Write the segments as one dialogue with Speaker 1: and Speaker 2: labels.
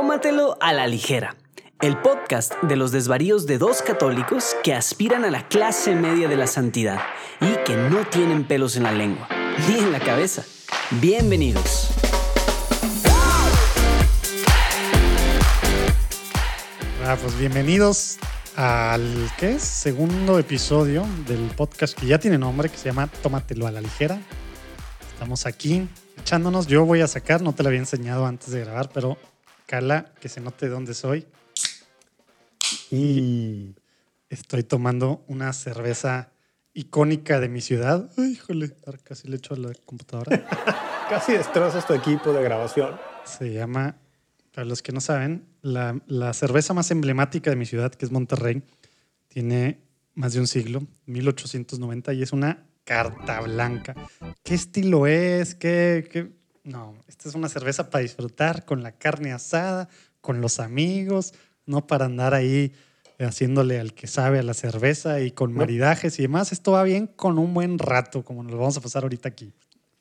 Speaker 1: Tómatelo a la ligera, el podcast de los desvaríos de dos católicos que aspiran a la clase media de la santidad y que no tienen pelos en la lengua ni en la cabeza. Bienvenidos.
Speaker 2: Ah, pues bienvenidos al ¿qué segundo episodio del podcast que ya tiene nombre, que se llama Tómatelo a la ligera. Estamos aquí echándonos. Yo voy a sacar, no te lo había enseñado antes de grabar, pero que se note dónde soy. Y estoy tomando una cerveza icónica de mi ciudad. Ay, híjole, casi le echo a la computadora.
Speaker 3: casi destrozas tu equipo de grabación.
Speaker 2: Se llama, para los que no saben, la, la cerveza más emblemática de mi ciudad, que es Monterrey, tiene más de un siglo, 1890, y es una carta blanca. ¿Qué estilo es? ¿Qué, qué? No, esta es una cerveza para disfrutar con la carne asada, con los amigos, no para andar ahí haciéndole al que sabe a la cerveza y con maridajes y demás. Esto va bien con un buen rato, como nos lo vamos a pasar ahorita aquí.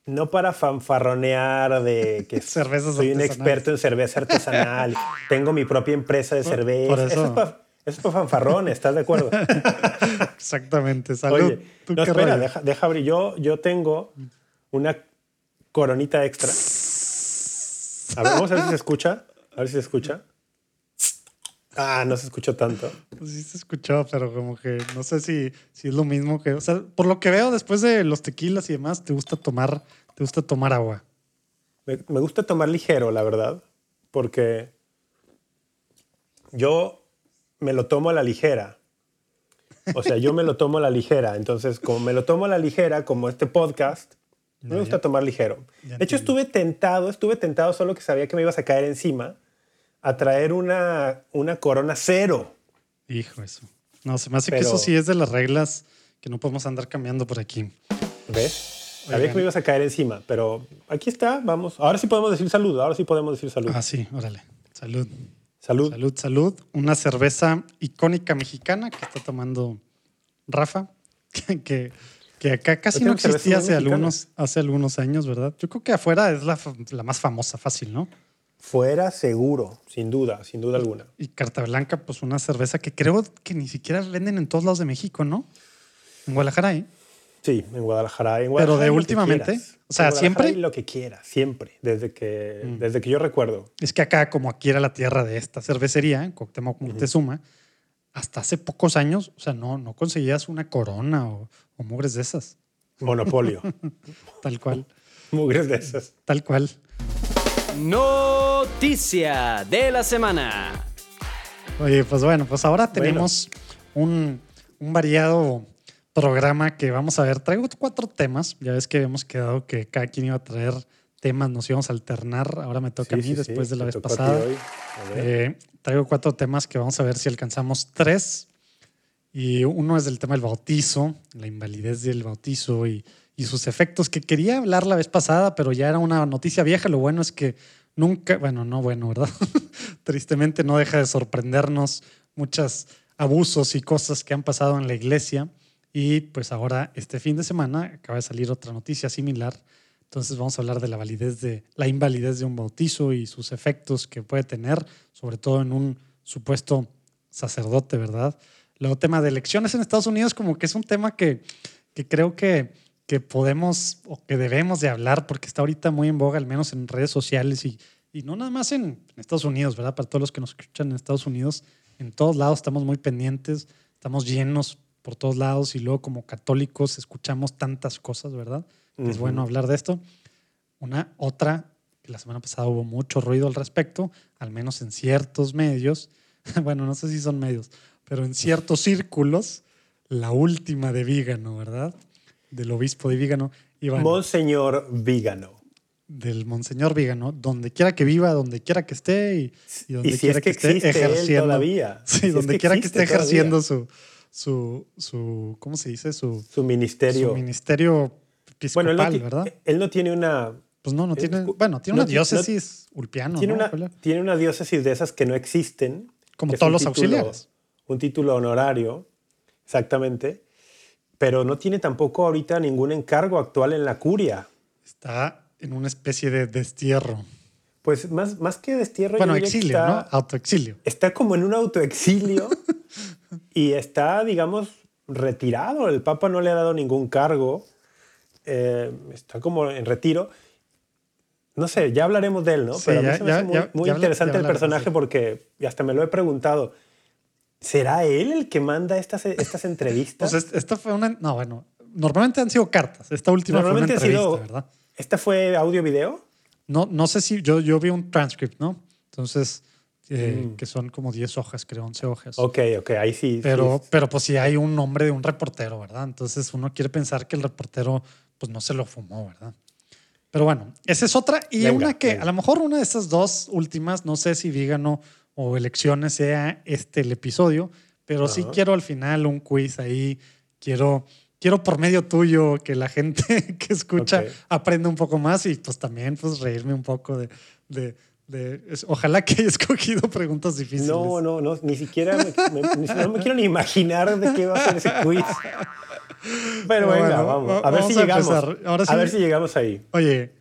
Speaker 3: No para fanfarronear de que soy un experto en cerveza artesanal, tengo mi propia empresa de cerveza. eso. es para, eso es fanfarrón, ¿estás de acuerdo?
Speaker 2: Exactamente. Salud. Oye,
Speaker 3: no, espera, deja, deja, abrir. Yo, yo tengo una coronita extra. A ver, vamos a ver si se escucha. A ver si se escucha. Ah, no se escuchó tanto.
Speaker 2: Pues sí se escuchó, pero como que no sé si, si es lo mismo que. O sea, por lo que veo, después de los tequilas y demás, te gusta tomar, te gusta tomar agua.
Speaker 3: Me, me gusta tomar ligero, la verdad. Porque yo me lo tomo a la ligera. O sea, yo me lo tomo a la ligera. Entonces, como me lo tomo a la ligera, como este podcast, me gusta tomar ligero. De hecho, estuve tentado, estuve tentado solo que sabía que me ibas a caer encima a traer una, una corona cero.
Speaker 2: Hijo, eso. No, se me hace que eso sí es de las reglas que no podemos andar cambiando por aquí.
Speaker 3: ¿Ves? Sabía que me ibas a caer encima, pero aquí está, vamos. Ahora sí podemos decir salud, ahora sí podemos decir salud.
Speaker 2: Ah, sí, órale. Salud.
Speaker 3: Salud.
Speaker 2: Salud, salud. Una cerveza icónica mexicana que está tomando Rafa, que, que acá casi no existía hace algunos, hace algunos años, ¿verdad? Yo creo que afuera es la, la, más famosa, fácil, ¿no?
Speaker 3: Fuera seguro, sin duda, sin duda alguna.
Speaker 2: Y Carta Blanca, pues una cerveza que creo que ni siquiera venden en todos lados de México, ¿no? En Guadalajara, ¿eh?
Speaker 3: Sí, en Guadalajara. En
Speaker 2: Pero de últimamente, o sea, siempre.
Speaker 3: Lo que quiera, siempre, desde que, mm. desde que yo recuerdo.
Speaker 2: Es que acá, como aquí era la tierra de esta cervecería, en Cuauhtémoc Moctezuma, hasta hace pocos años, o sea, no, no conseguías una corona o, o mugres de esas.
Speaker 3: Monopolio.
Speaker 2: Tal cual.
Speaker 3: mugres de esas.
Speaker 2: Tal cual.
Speaker 1: Noticia de la semana.
Speaker 2: Oye, pues bueno, pues ahora tenemos un, un variado programa que vamos a ver. Traigo cuatro temas. Ya ves que habíamos quedado que cada quien iba a traer temas, nos íbamos a alternar. Ahora me toca a mí después de la vez pasada. Eh, traigo cuatro temas que vamos a ver si alcanzamos tres. Y uno es del tema del bautizo, la invalidez del bautizo y, y sus efectos, que quería hablar la vez pasada, pero ya era una noticia vieja. Lo bueno es que nunca, bueno, no bueno, ¿verdad? Tristemente no deja de sorprendernos muchos abusos y cosas que han pasado en la iglesia. Y pues ahora, este fin de semana, acaba de salir otra noticia similar. Entonces vamos a hablar de la validez de la invalidez de un bautizo y sus efectos que puede tener, sobre todo en un supuesto sacerdote, ¿verdad? Luego, tema de elecciones en Estados Unidos, como que es un tema que, que creo que, que podemos o que debemos de hablar porque está ahorita muy en boga, al menos en redes sociales y, y no nada más en Estados Unidos, ¿verdad? Para todos los que nos escuchan en Estados Unidos, en todos lados estamos muy pendientes, estamos llenos por todos lados y luego como católicos escuchamos tantas cosas, ¿verdad? Es bueno hablar de esto. Una otra, que la semana pasada hubo mucho ruido al respecto, al menos en ciertos medios, bueno, no sé si son medios, pero en ciertos círculos, la última de Vígano, ¿verdad? Del obispo de Vígano.
Speaker 3: Monseñor Vígano.
Speaker 2: Del Monseñor Vígano, donde quiera que viva, donde quiera que esté y, donde quiera que, esté ejerciendo.
Speaker 3: Todavía.
Speaker 2: Sí, donde quiera que esté ejerciendo su, su, su, ¿cómo se dice? Su,
Speaker 3: su ministerio.
Speaker 2: Su ministerio episcopal,
Speaker 3: bueno, él
Speaker 2: no ¿verdad?
Speaker 3: Él no tiene una...
Speaker 2: Pues no, no tiene... bueno, tiene una diócesis ulpiano,
Speaker 3: tiene
Speaker 2: ¿no?
Speaker 3: Una, tiene una diócesis de esas que no existen.
Speaker 2: Como todos los auxiliares.
Speaker 3: Un título honorario, exactamente. Pero no tiene tampoco ahorita ningún encargo actual en la curia.
Speaker 2: Está en una especie de destierro.
Speaker 3: Pues más, más que destierro.
Speaker 2: Bueno, exilio, está, ¿no? Autoexilio.
Speaker 3: Está como en un autoexilio y está, digamos, retirado. El Papa no le ha dado ningún cargo. Eh, está como en retiro. No sé, ya hablaremos de él, ¿no? Pero a mí se me hace muy, interesante el personaje porque hasta me lo he preguntado. ¿Será él el que manda estas, estas entrevistas?
Speaker 2: Pues esta fue una. No, bueno, normalmente han sido cartas. Esta última fue una entrevista, ¿verdad?
Speaker 3: ¿Esta fue audio-video?
Speaker 2: No, no sé si. Yo, yo vi un transcript, ¿no? Entonces, eh, mm. que son como 10 hojas, creo, 11 hojas.
Speaker 3: Ok, ok, ahí sí.
Speaker 2: Pero, pero pues sí hay un nombre de un reportero, ¿verdad? Entonces uno quiere pensar que el reportero pues no se lo fumó, ¿verdad? Pero bueno, esa es otra. Y una que a lo mejor una de estas dos últimas, no sé si Vígano o elecciones sea este el episodio, pero sí quiero al final un quiz ahí. Quiero, quiero por medio tuyo que la gente que escucha aprenda un poco más y pues también pues reírme un poco de, de, de ojalá que haya escogido preguntas difíciles.
Speaker 3: No, no, no, ni siquiera me, no me quiero ni imaginar de qué va a ser ese quiz. Pero venga, vamos. A ver si llegamos. A, ver si llegamos ahí.
Speaker 2: Oye,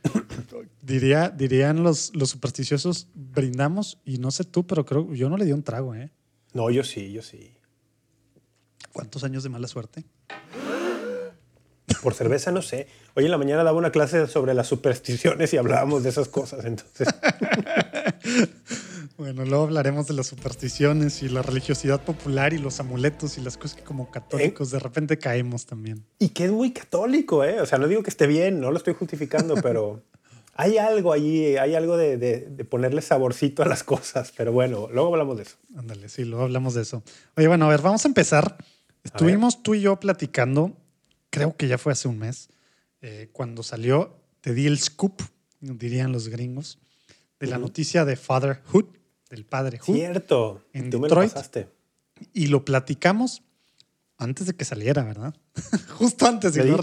Speaker 2: diría, dirían los, los supersticiosos, brindamos, y no sé tú, pero creo yo no le di un trago, ¿eh?
Speaker 3: No, yo sí, yo sí.
Speaker 2: ¿Cuántos años de mala suerte?
Speaker 3: Por cerveza no sé. Hoy en la mañana daba una clase sobre las supersticiones y hablábamos de esas cosas, entonces.
Speaker 2: Bueno, luego hablaremos de las supersticiones y la religiosidad popular y los amuletos y las cosas que como católicos de repente caemos también.
Speaker 3: Y que es muy católico, ¿eh? O sea, no digo que esté bien, no lo estoy justificando, pero hay algo allí, hay algo de, ponerle saborcito a las cosas. Pero bueno, luego hablamos de eso.
Speaker 2: Ándale, sí, luego hablamos de eso. Oye, bueno, a ver, vamos a empezar. Estuvimos tú y yo platicando, creo que ya fue hace un mes, eh, cuando salió, te di el scoop, dirían los gringos, de la noticia de Fatherhood del padre
Speaker 3: Who. Cierto.
Speaker 2: En Tú Detroit. Me lo pasaste. Y lo platicamos antes de que saliera, ¿verdad? Justo antes.
Speaker 3: Me,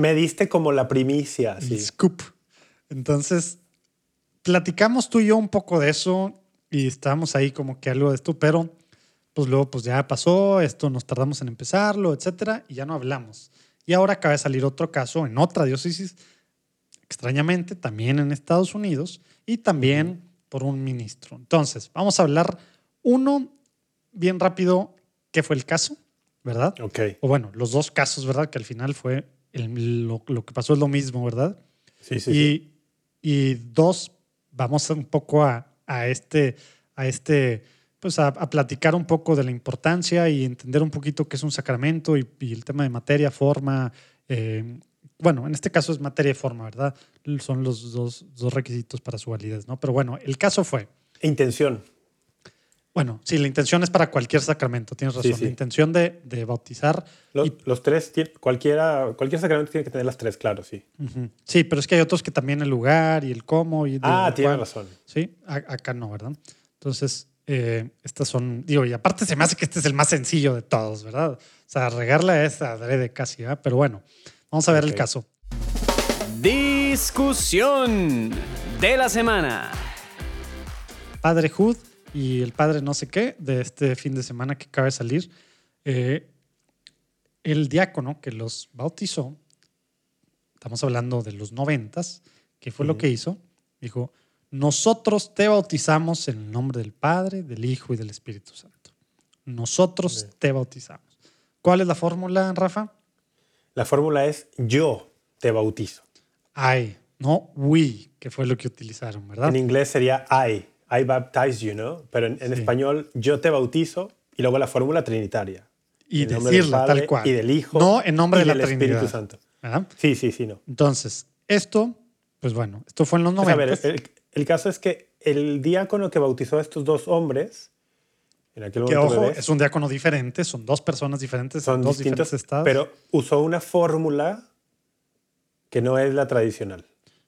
Speaker 3: me, diste como la primicia.
Speaker 2: El scoop. Entonces, platicamos tú y yo un poco de eso y estábamos ahí como que algo de esto, pero pues luego pues ya pasó, esto nos tardamos en empezarlo, etcétera, y ya no hablamos. Y ahora acaba de salir otro caso en otra diócesis, extrañamente, también en Estados Unidos, y también por un ministro. Entonces, vamos a hablar uno bien rápido, ¿qué fue el caso? ¿Verdad?
Speaker 3: Ok.
Speaker 2: O bueno, los dos casos, ¿verdad? Que al final fue lo, que pasó es lo mismo, ¿verdad?
Speaker 3: Sí, sí.
Speaker 2: Y, y dos, vamos un poco a, a este, a este, pues a, platicar un poco de la importancia y entender un poquito qué es un sacramento y, el tema de materia, forma, eh, bueno, en este caso es materia y forma, ¿verdad? Son los dos, requisitos para su validez, ¿no? Pero bueno, el caso fue.
Speaker 3: Intención.
Speaker 2: Bueno, sí, la intención es para cualquier sacramento, tienes razón. La intención de, bautizar.
Speaker 3: Los, tres, cualquiera, cualquier sacramento tiene que tener las tres, claro, sí.
Speaker 2: Sí, pero es que hay otros que también el lugar y el cómo. Y
Speaker 3: ah, tienes razón.
Speaker 2: Sí, acá no, ¿verdad? Entonces, eh, estas son, digo, y aparte se me hace que este es el más sencillo de todos, ¿verdad? O sea, regarla es adrede casi, ¿verdad? Pero bueno. Vamos a ver el caso.
Speaker 1: Discusión de la semana.
Speaker 2: Padre Hood y el padre no sé qué de este fin de semana que acaba de salir. Eh, el diácono que los bautizó, estamos hablando de los noventas, que fue lo que hizo, dijo, nosotros te bautizamos en el nombre del Padre, del Hijo y del Espíritu Santo. Nosotros te bautizamos. ¿Cuál es la fórmula, Rafa?
Speaker 3: La fórmula es yo te bautizo.
Speaker 2: I, no we, que fue lo que utilizaron, ¿verdad?
Speaker 3: En inglés sería I, I baptize you, ¿no? Pero en, español yo te bautizo y luego la fórmula trinitaria.
Speaker 2: Y decirla tal cual.
Speaker 3: Y del Hijo.
Speaker 2: No en nombre de la
Speaker 3: del Espíritu Santo. Sí, sí, sí, no.
Speaker 2: Entonces, esto, pues bueno, esto fue en los 90.
Speaker 3: Pues a ver, el, el caso es que el diácono que bautizó a estos dos hombres
Speaker 2: que ojo, es un diácono diferente, son dos personas diferentes, son dos diferentes estados.
Speaker 3: Pero usó una fórmula que no es la tradicional.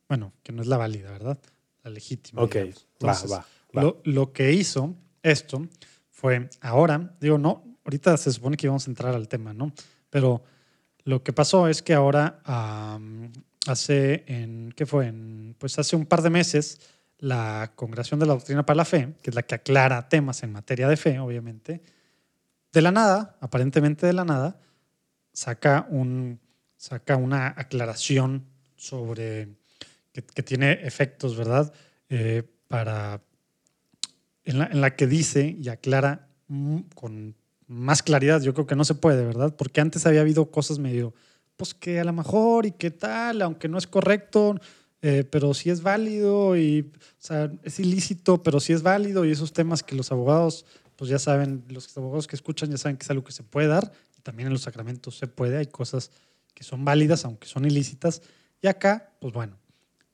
Speaker 2: Bueno, que no es la válida, ¿verdad? La legítima.
Speaker 3: Ok, va, va,
Speaker 2: Lo, lo, que hizo esto fue ahora, digo, no, ahorita se supone que íbamos a entrar al tema, ¿no? Pero lo que pasó es que ahora, hace, en, ¿qué fue? En, pues hace un par de meses, la Congregación de la Doctrina para la Fe, que es la que aclara temas en materia de fe, obviamente, de la nada, aparentemente de la nada, saca, un, saca una aclaración sobre que, tiene efectos, ¿verdad? Eh, para en la, en la que dice y aclara mm, con más claridad, yo creo que no se puede, ¿verdad? Porque antes había habido cosas medio, pues que a lo mejor y qué tal, aunque no es correcto, eh, pero sí es válido y, o sea, es ilícito, pero sí es válido y esos temas que los abogados, pues ya saben, los abogados que escuchan ya saben que es algo que se puede dar y también en los sacramentos se puede, hay cosas que son válidas, aunque son ilícitas. Y acá, pues bueno,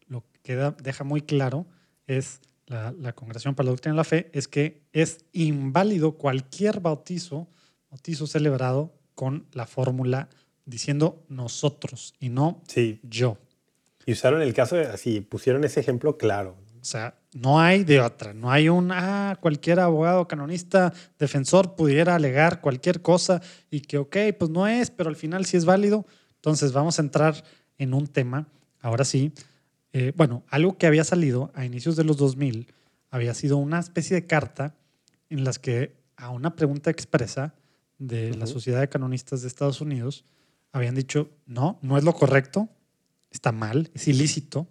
Speaker 2: lo que queda, deja muy claro es la, la Congregación para la Doctrina de la Fe, es que es inválido cualquier bautizo, bautizo celebrado con la fórmula diciendo nosotros y no
Speaker 3: Sí.
Speaker 2: yo.
Speaker 3: Y usaron el caso, de- así, pusieron ese ejemplo claro.
Speaker 2: O sea, no hay de otra. No hay un, ah, cualquier abogado, canonista, defensor pudiera alegar cualquier cosa y que, ok, pues no es, pero al final sí es válido. Entonces vamos a entrar en un tema, ahora sí. Eh, bueno, algo que había salido a inicios de los 2000 había sido una especie de carta en las que a una pregunta expresa de la. Sociedad de Canonistas de Estados Unidos habían dicho, no, no es lo correcto, está mal, es ilícito,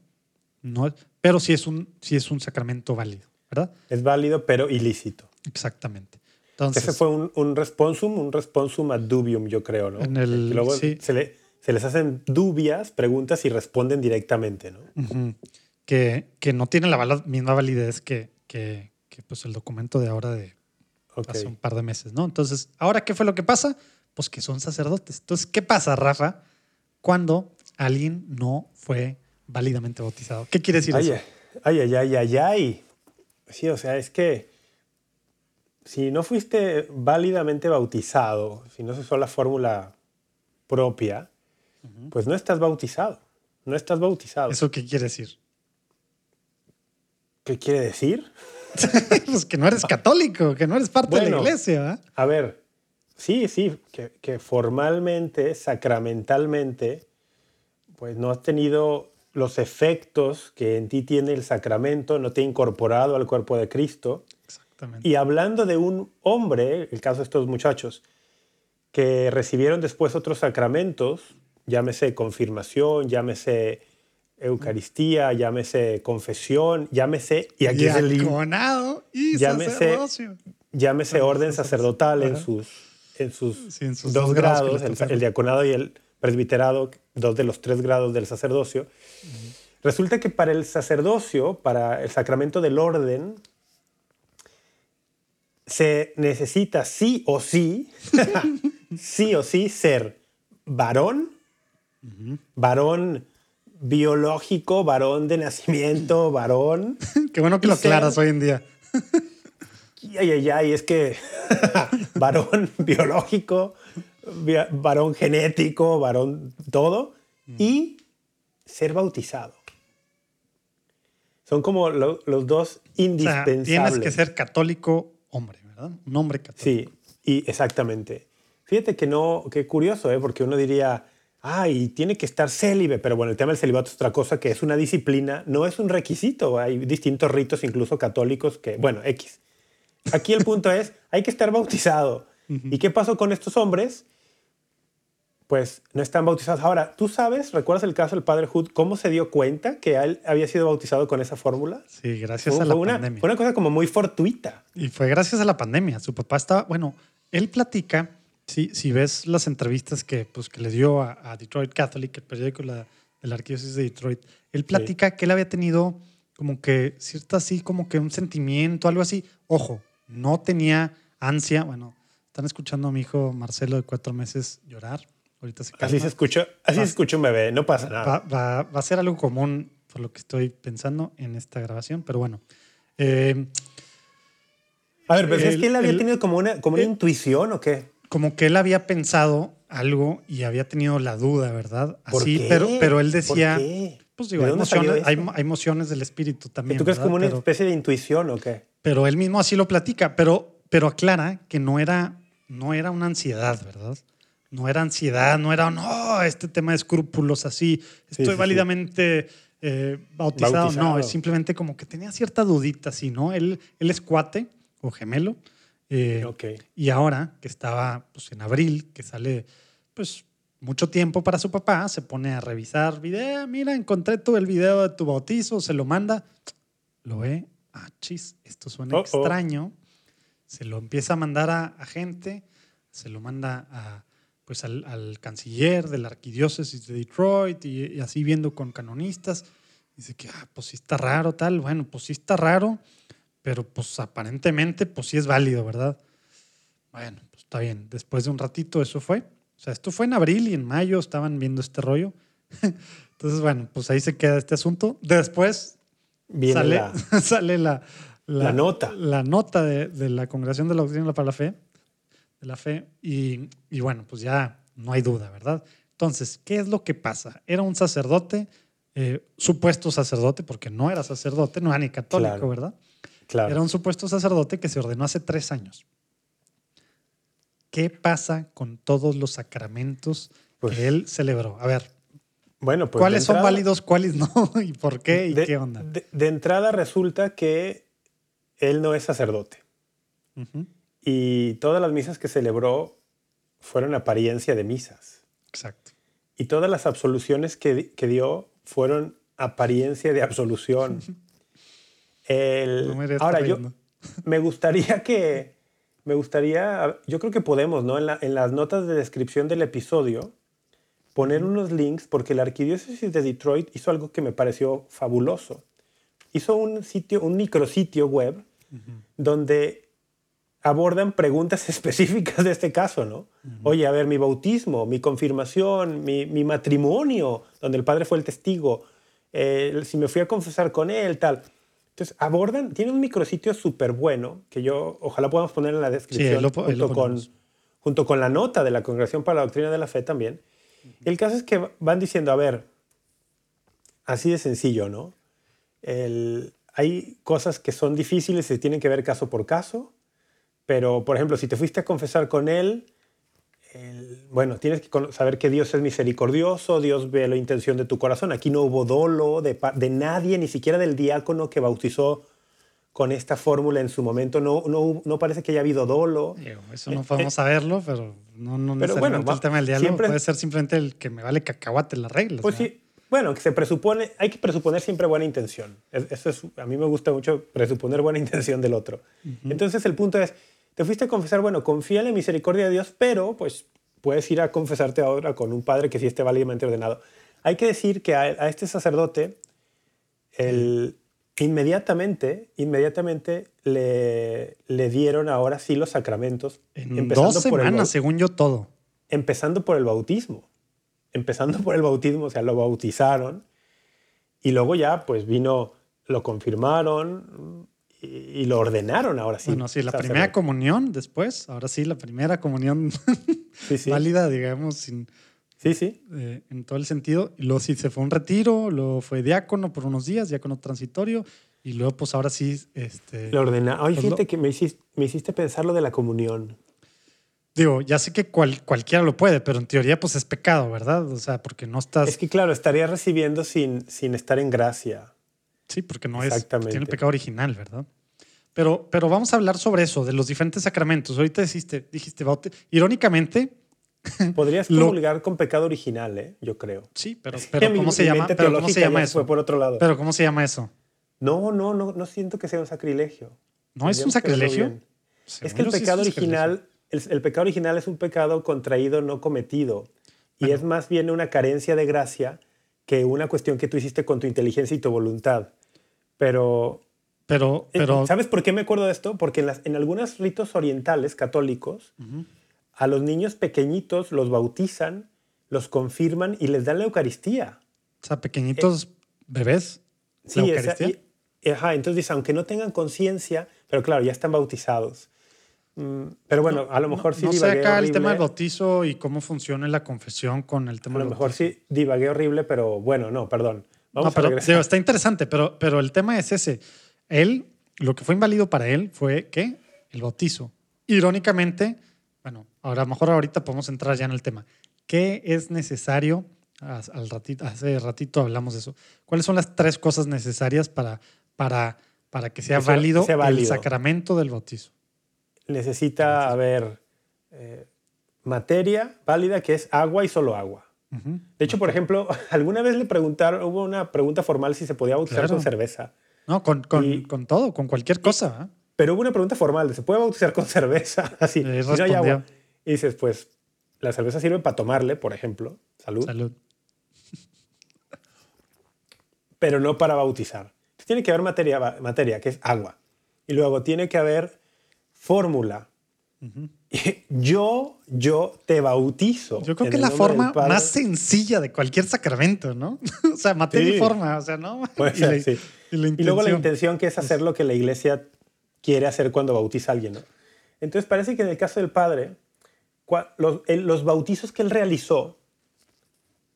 Speaker 2: no, pero sí es un, sí es un sacramento válido, ¿verdad?
Speaker 3: Es válido, pero ilícito.
Speaker 2: Exactamente. Entonces,
Speaker 3: Ese fue un, un responsum, un responsum ad dubium, yo creo, ¿no?
Speaker 2: En el-
Speaker 3: Que luego
Speaker 2: sí.
Speaker 3: se, le- se les hacen dubias, preguntas y responden directamente, ¿no?
Speaker 2: que, que no tiene la misma validez que, que, que, pues el documento de ahora de hace un par de meses, ¿no? Entonces, ¿ahora qué fue lo que pasa? Pues que son sacerdotes. Entonces, ¿qué pasa, Rafa, cuando alguien no fue válidamente bautizado? ¿Qué quiere decir
Speaker 3: Ay,
Speaker 2: eso?
Speaker 3: ay, ay, ay, ay, ay. Sí, o sea, es que si no fuiste válidamente bautizado, si no se usó la fórmula propia, pues no estás bautizado. No estás bautizado.
Speaker 2: ¿Eso qué quiere decir?
Speaker 3: ¿Qué quiere decir?
Speaker 2: pues que no eres católico, que no eres parte de la iglesia, ¿verdad?
Speaker 3: A ver, sí, sí, que, que formalmente, sacramentalmente, pues no has tenido los efectos que en ti tiene el sacramento, no te ha incorporado al cuerpo de Cristo.
Speaker 2: Exactamente.
Speaker 3: Y hablando de un hombre, el caso de estos muchachos, que recibieron después otros sacramentos, llámese confirmación, llámese Eucaristía, llámese confesión, llámese, y aquí es el
Speaker 2: y
Speaker 3: Llámese- orden sacerdotal en sus, en sus,
Speaker 2: Sí, en sus
Speaker 3: dos,
Speaker 2: dos grados
Speaker 3: el diaconado y el presbiterado, dos de los tres grados del sacerdocio. Resulta que para el sacerdocio, para el sacramento del orden, se necesita sí o sí, sí o sí ser varón, varón biológico, varón de nacimiento, varón.
Speaker 2: Qué bueno que lo
Speaker 3: ser-
Speaker 2: aclaras hoy en día.
Speaker 3: Ay, ay, ay, es que varón biológico, varón genético, varón todo, y ser bautizado. Son como lo- los dos
Speaker 2: O sea,
Speaker 3: indispensables.
Speaker 2: tienes que ser católico hombre, ¿verdad? Un hombre católico.
Speaker 3: Sí, y exactamente. Fíjate que no, qué curioso, ¿eh? porque uno diría, ay, tiene que estar célibe, pero bueno, el tema del celibato es otra cosa, que es una disciplina, no es un requisito. Hay distintos ritos, incluso católicos, que, bueno, X. Aquí el punto es, hay que estar bautizado. ¿Y qué pasó con estos hombres? Pues no están bautizados. Ahora, ¿tú sabes, recuerdas el caso del padre Hood, cómo se dio cuenta que él había sido bautizado con esa fórmula?
Speaker 2: Sí, gracias
Speaker 3: Fue,
Speaker 2: a la
Speaker 3: fue una,
Speaker 2: pandemia.
Speaker 3: fue una cosa como muy fortuita.
Speaker 2: Y fue gracias a la pandemia. Su papá estaba, bueno, él platica, si, si ves las entrevistas que, pues, que le dio a, a Detroit Catholic, el periódico de la, de la arquidiócesis de Detroit, él platica que él había tenido como que cierta así, como que un sentimiento, algo así. Ojo, no tenía ansia. Bueno, están escuchando a mi hijo Marcelo de cuatro meses llorar. Ahorita se calma.
Speaker 3: Así se escucha, así se escucha un bebé, no pasa nada.
Speaker 2: Va, va- va a ser algo común por lo que estoy pensando en esta grabación, pero bueno. Eh,
Speaker 3: A ver, pero es que él había
Speaker 2: el-
Speaker 3: tenido como una, como una
Speaker 2: el-
Speaker 3: intuición o qué?
Speaker 2: como que él había pensado algo y había tenido la duda, ¿verdad?
Speaker 3: ¿Por
Speaker 2: Así,
Speaker 3: qué?
Speaker 2: pero, pero él
Speaker 3: ¿Por
Speaker 2: decía,
Speaker 3: qué?
Speaker 2: pues digo,
Speaker 3: ¿De
Speaker 2: hay emociones, hay,
Speaker 3: eso?
Speaker 2: hay emociones del espíritu
Speaker 3: ¿Que
Speaker 2: también.
Speaker 3: ¿Tú crees como una
Speaker 2: pero,
Speaker 3: especie de intuición o qué?
Speaker 2: pero él mismo así lo platica, pero, pero aclara que no era, no era una ansiedad, ¿verdad? No era ansiedad, no era, no, este tema de escrúpulos así, estoy
Speaker 3: sí, sí.
Speaker 2: válidamente eh, bautizado.
Speaker 3: Bautizado.
Speaker 2: No, es simplemente como que tenía cierta dudita, así, ¿no? Él, él es cuate o gemelo. eh, y ahora que estaba pues, en abril, que sale pues mucho tiempo para su papá, se pone a revisar video, mira, encontré tú el video de tu bautizo, se lo manda, lo ve ah, chis, esto suena extraño. Se lo empieza a mandar a, gente, se lo manda a, pues al, canciller de la arquidiócesis de Detroit y, así viendo con canonistas. Dice que, ah, pues sí está raro, tal. Bueno, pues sí está raro, pero pues aparentemente, pues sí es válido, ¿verdad? Bueno, pues está bien. Después de un ratito eso fue. O sea, esto fue en abril y en mayo estaban viendo este rollo. Entonces, bueno, pues ahí se queda este asunto. Después sale, la, sale la,
Speaker 3: la, nota.
Speaker 2: La nota de, la Congregación de la Doctrina para la Fe. De la fe. Y, bueno, pues ya no hay duda, ¿verdad? Entonces, ¿qué es lo que pasa? Era un sacerdote, eh, supuesto sacerdote, porque no era sacerdote, no era ni católico, ¿verdad? Claro. Era un supuesto sacerdote que se ordenó hace tres años. ¿Qué pasa con todos los sacramentos pues que él celebró? A ver,
Speaker 3: bueno, pues
Speaker 2: ¿Cuáles son válidos, cuáles no? ¿Y por qué? ¿Y qué onda?
Speaker 3: De, entrada resulta que él no es sacerdote. Y todas las misas que celebró fueron apariencia de misas.
Speaker 2: Exacto.
Speaker 3: Y todas las absoluciones que, que dio fueron apariencia de absolución. ahora, yo me gustaría que, me gustaría, yo creo que podemos, ¿no? En, en las notas de descripción del episodio, poner unos links porque la arquidiócesis de Detroit hizo algo que me pareció fabuloso. Hizo un sitio, un micrositio web donde abordan preguntas específicas de este caso, ¿no? Oye, a ver, mi bautismo, mi confirmación, mi, matrimonio, donde el padre fue el testigo, eh, si me fui a confesar con él, tal. Entonces, abordan, tiene un micrositio súper bueno, que yo ojalá podamos poner en la descripción junto, con, junto con la nota de la Congregación para la Doctrina de la Fe también, el caso es que van diciendo, a ver, así de sencillo, ¿no? hay cosas que son difíciles y tienen que ver caso por caso, pero, por ejemplo, si te fuiste a confesar con él, bueno, tienes que saber que Dios es misericordioso, Dios ve la intención de tu corazón. Aquí no hubo dolo de, de nadie, ni siquiera del diácono que bautizó con esta fórmula en su momento. No, no, no parece que haya habido dolo.
Speaker 2: eso no podemos saberlo, pero no, no pero necesariamente bueno, el tema del diálogo puede ser simplemente el que me vale cacahuate las reglas.
Speaker 3: Pues sí, bueno, que se presupone, hay que presuponer siempre buena intención. Eso es, a mí me gusta mucho presuponer buena intención del otro. Entonces el punto es, te fuiste a confesar, bueno, confía en la misericordia de Dios, pero pues puedes ir a confesarte ahora con un padre que sí esté válidamente ordenado. Hay que decir que a, este sacerdote, el, Inmediatamente, inmediatamente le, le dieron ahora sí los sacramentos.
Speaker 2: En empezando dos semanas, según yo, todo.
Speaker 3: Empezando por el bautismo. Empezando por el bautismo, o sea, lo bautizaron. Y luego ya, pues vino, lo confirmaron y, lo ordenaron ahora sí.
Speaker 2: Bueno, sí, la primera comunión después, ahora sí, la primera comunión válida, digamos, sin,
Speaker 3: Sí, sí.
Speaker 2: Eh, en todo el sentido. Y luego sí se fue un retiro, luego fue diácono por unos días, diácono transitorio, y luego pues ahora sí... Este,
Speaker 3: lo ordena. Ay, pues, fíjate que me hiciste, me hiciste pensar lo de la comunión.
Speaker 2: Digo, ya sé que cualquiera lo puede, pero en teoría pues es pecado, ¿verdad? O sea, porque no estás...
Speaker 3: Es que claro, estaría recibiendo sin, sin estar en gracia.
Speaker 2: Sí, porque no es... Tiene el pecado original, ¿verdad? Pero, pero vamos a hablar sobre eso, de los diferentes sacramentos. Ahorita dijiste, dijiste irónicamente,
Speaker 3: Podrías comulgar con pecado original, ¿eh? yo creo.
Speaker 2: Sí, pero, ¿cómo, se llama? pero ¿cómo se llama eso?
Speaker 3: por otro lado.
Speaker 2: Pero ¿cómo se llama eso?
Speaker 3: No, no, no, no siento que sea un sacrilegio.
Speaker 2: ¿No es un sacrilegio?
Speaker 3: Es que el pecado original, el, pecado original es un pecado contraído, no cometido. Y es más bien una carencia de gracia que una cuestión que tú hiciste con tu inteligencia y tu voluntad. Pero
Speaker 2: pero, eh, pero...
Speaker 3: ¿Sabes por qué me acuerdo de esto? Porque en, las, en algunos ritos orientales católicos, a los niños pequeñitos los bautizan, los confirman y les dan la Eucaristía.
Speaker 2: O sea, pequeñitos bebés.
Speaker 3: Sí, Eucaristía? ajá, entonces dice, aunque no tengan conciencia, pero claro, ya están bautizados. Mm, pero bueno, a lo mejor sí
Speaker 2: no sé acá el tema del bautizo y cómo funciona la confesión con el tema
Speaker 3: A lo mejor sí divagué horrible, pero bueno, no, perdón.
Speaker 2: Vamos no, pero está interesante, pero, pero el tema es ese. Él, lo que fue inválido para él fue que el bautizo. Irónicamente, bueno, ahora mejor ahorita podemos entrar ya en el tema. ¿Qué es necesario? Al ratito, hace ratito hablamos de eso. ¿Cuáles son las tres cosas necesarias para, para, para que sea, válido, el sacramento del bautizo?
Speaker 3: Necesita haber eh, materia válida que es agua y solo agua. De hecho, por ejemplo, alguna vez le preguntaron, hubo una pregunta formal si se podía bautizar con cerveza.
Speaker 2: No, con, con, todo, con cualquier cosa.
Speaker 3: Pero hubo una pregunta formal, ¿se puede bautizar con cerveza? Así, y no hay agua. Y dices, pues, la cerveza sirve para tomarle, por ejemplo. Salud. Salud. Pero no para bautizar. Tiene que haber materia, materia, que es agua. Y luego tiene que haber fórmula. Yo, yo te bautizo.
Speaker 2: Yo creo que es la forma más sencilla de cualquier sacramento, ¿no? o sea, materia y forma, o sea, ¿no?
Speaker 3: Puede ser, sí. Y, luego la intención que es hacer lo que la iglesia quiere hacer cuando bautiza a alguien, ¿no? Entonces parece que en el caso del Padre, los, los bautizos que él realizó,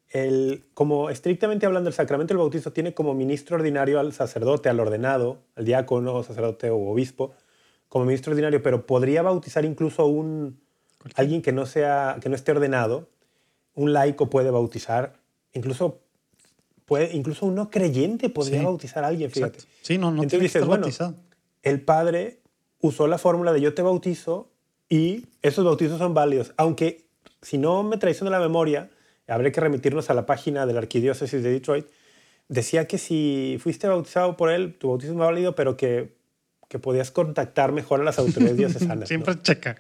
Speaker 3: el, como estrictamente hablando, el sacramento del bautizo tiene como ministro ordinario al sacerdote, al ordenado, al diácono, sacerdote o obispo, como ministro ordinario, pero podría bautizar incluso un alguien que no sea que no esté ordenado. Un laico puede bautizar, incluso puede, incluso un no creyente podría bautizar a alguien, fíjate.
Speaker 2: Sí, no, no Entonces dices, bueno,
Speaker 3: el padre usó la fórmula de yo te bautizo y esos bautizos son válidos, aunque si no me traiciona la memoria, habré que remitirnos a la página de la Arquidiócesis de Detroit, decía que si fuiste bautizado por él, tu bautismo es válido, pero que, que podías contactar mejor a las autoridades diocesanas.
Speaker 2: Siempre checa.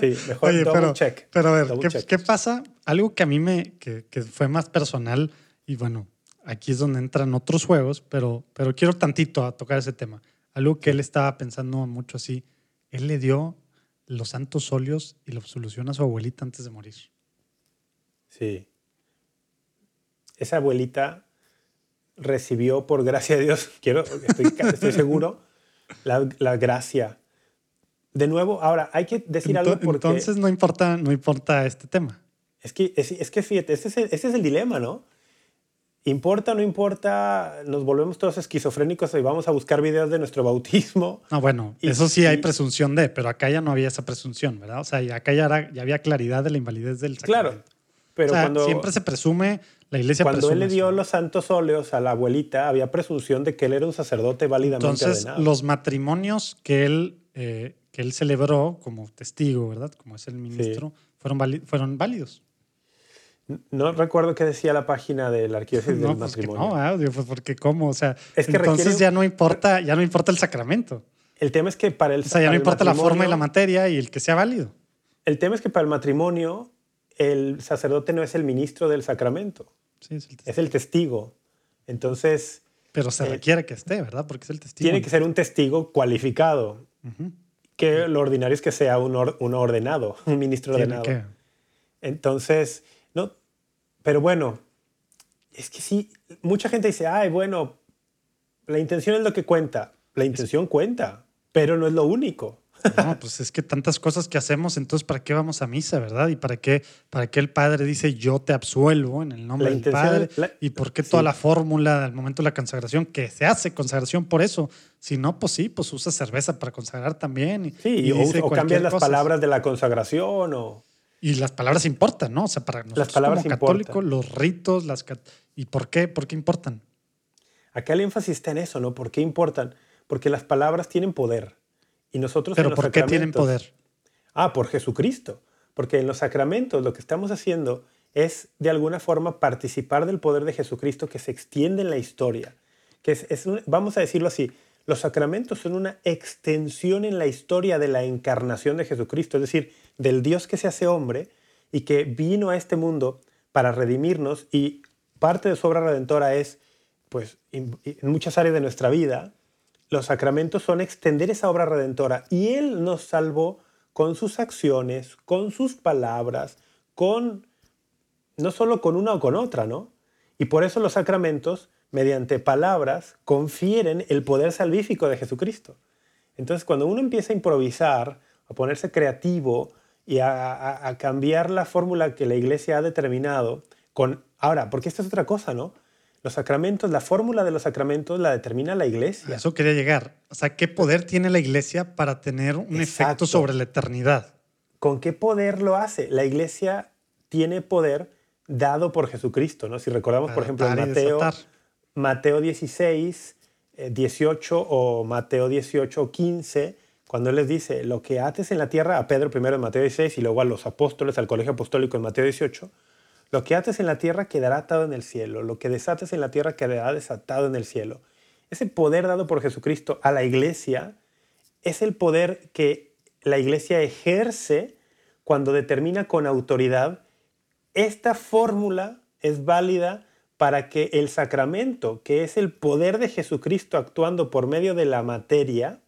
Speaker 3: Sí, mejor Oye,
Speaker 2: pero,
Speaker 3: check.
Speaker 2: Pero a ver, ¿qué, ¿qué, pasa? Algo que a mí me, que, que, fue más personal, y bueno, aquí es donde entran otros juegos, pero, pero quiero tantito a tocar ese tema. Algo que él estaba pensando mucho así, él le dio los santos óleos y la absolución a su abuelita antes de morir.
Speaker 3: Sí. Esa abuelita recibió, por gracia de Dios, quiero, estoy, seguro, la, gracia. De nuevo, ahora hay que decir algo porque...
Speaker 2: Entonces no importa, no importa este tema.
Speaker 3: Es que, es, que fíjate, ese es, el, es el dilema, ¿no? ¿Importa no importa? Nos volvemos todos esquizofrénicos y vamos a buscar videos de nuestro bautismo.
Speaker 2: No, bueno, eso sí hay presunción de, pero acá ya no había esa presunción, ¿verdad? O sea, acá ya, ya había claridad de la invalidez del
Speaker 3: sacramento. Claro, pero cuando,
Speaker 2: siempre se presume, la iglesia
Speaker 3: Cuando él le dio los santos óleos a la abuelita, había presunción de que él era un sacerdote válidamente
Speaker 2: Entonces, los matrimonios que él, eh, que él celebró como testigo, ¿verdad? Como es el ministro, fueron, fueron válidos.
Speaker 3: No recuerdo qué decía la página del arquidiócesis del pues matrimonio.
Speaker 2: no, ah, pues porque cómo, o sea, entonces ya no importa, ya no importa el sacramento.
Speaker 3: El tema es que para el
Speaker 2: O sea, ya no importa la forma y la materia y el que sea válido.
Speaker 3: El tema es que para el matrimonio el sacerdote no es el ministro del sacramento. Sí, es, el es, el testigo. Entonces...
Speaker 2: Pero se eh, requiere que esté, ¿verdad? Porque es el testigo.
Speaker 3: Tiene que ser un testigo cualificado. Que lo ordinario es que sea un, un ordenado, un ministro ordenado. Entonces, no, pero bueno, es que sí, mucha gente dice, ay, bueno, la intención es lo que cuenta. La intención cuenta, pero no es lo único.
Speaker 2: No, pues es que tantas cosas que hacemos, entonces ¿para qué vamos a misa, verdad? ¿Y para qué, para qué el Padre dice yo te absuelvo en el nombre del Padre? ¿Y por qué toda la fórmula del momento de la consagración, que se hace consagración por eso? Si no, pues sí, pues usa cerveza para consagrar también. Y,
Speaker 3: sí, o, cambian las palabras de la consagración o...
Speaker 2: Y las palabras importan, ¿no? O sea, para nosotros las palabras como católicos, los ritos, las... ¿Y por qué? ¿Por qué importan?
Speaker 3: Acá el énfasis está en eso, ¿no? ¿Por qué importan? Porque las palabras tienen poder. Y nosotros
Speaker 2: ¿Pero por qué tienen poder?
Speaker 3: Ah, por Jesucristo. Porque en los sacramentos lo que estamos haciendo es de alguna forma participar del poder de Jesucristo que se extiende en la historia. Que es, vamos a decirlo así, los sacramentos son una extensión en la historia de la encarnación de Jesucristo, es decir, del Dios que se hace hombre y que vino a este mundo para redimirnos y parte de su obra redentora es, pues, en muchas áreas de nuestra vida, los sacramentos son extender esa obra redentora y Él nos salvó con sus acciones, con sus palabras, con no solo con una o con otra, ¿no? Y por eso los sacramentos, mediante palabras, confieren el poder salvífico de Jesucristo. Entonces, cuando uno empieza a improvisar, a ponerse creativo y a, cambiar la fórmula que la iglesia ha determinado, con, ahora, porque esta es otra cosa, ¿no? Los sacramentos, la fórmula de los sacramentos la determina la iglesia.
Speaker 2: eso quería llegar. O sea, ¿qué poder tiene la iglesia para tener un efecto sobre la eternidad?
Speaker 3: ¿Con qué poder lo hace? La iglesia tiene poder dado por Jesucristo, ¿no? Si recordamos, por ejemplo, Mateo, Mateo 16, 18 eh, o Mateo 18, 15, cuando él les dice, lo que ates en la tierra, a Pedro primero en Mateo 16 y luego a los apóstoles, al colegio apostólico en Mateo 18, lo que ates en la tierra quedará atado en el cielo, lo que desates en la tierra quedará desatado en el cielo. ese poder dado por Jesucristo a la iglesia es el poder que la iglesia ejerce cuando determina con autoridad, esta fórmula es válida para que el sacramento, que es el poder de Jesucristo actuando por medio de la materia,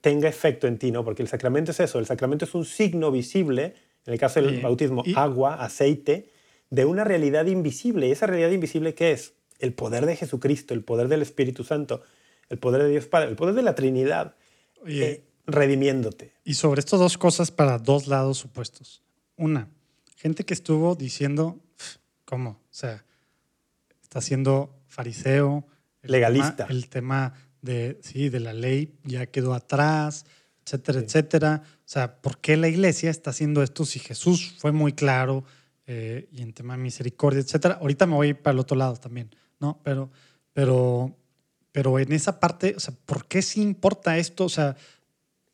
Speaker 3: tenga efecto en ti, ¿no? Porque el sacramento es eso, el sacramento es un signo visible, en el caso del bautismo, agua, aceite, de una realidad invisible. ¿Y esa realidad invisible qué es? El poder de Jesucristo, el poder del Espíritu Santo, el poder de Dios Padre, el poder de la Trinidad, eh, redimiéndote.
Speaker 2: Y sobre estas dos cosas para dos lados opuestos. Una, gente que estuvo diciendo, ¿cómo? O sea, está siendo fariseo.
Speaker 3: Legalista.
Speaker 2: el tema de, sí, de la ley ya quedó atrás, etcétera, etcétera. O sea, ¿por qué la iglesia está haciendo esto si Jesús fue muy claro eh, y en tema de misericordia, etcétera? Ahorita me voy para el otro lado también, ¿no? Pero, pero, pero en esa parte, o sea, ¿por qué sí importa esto? O sea,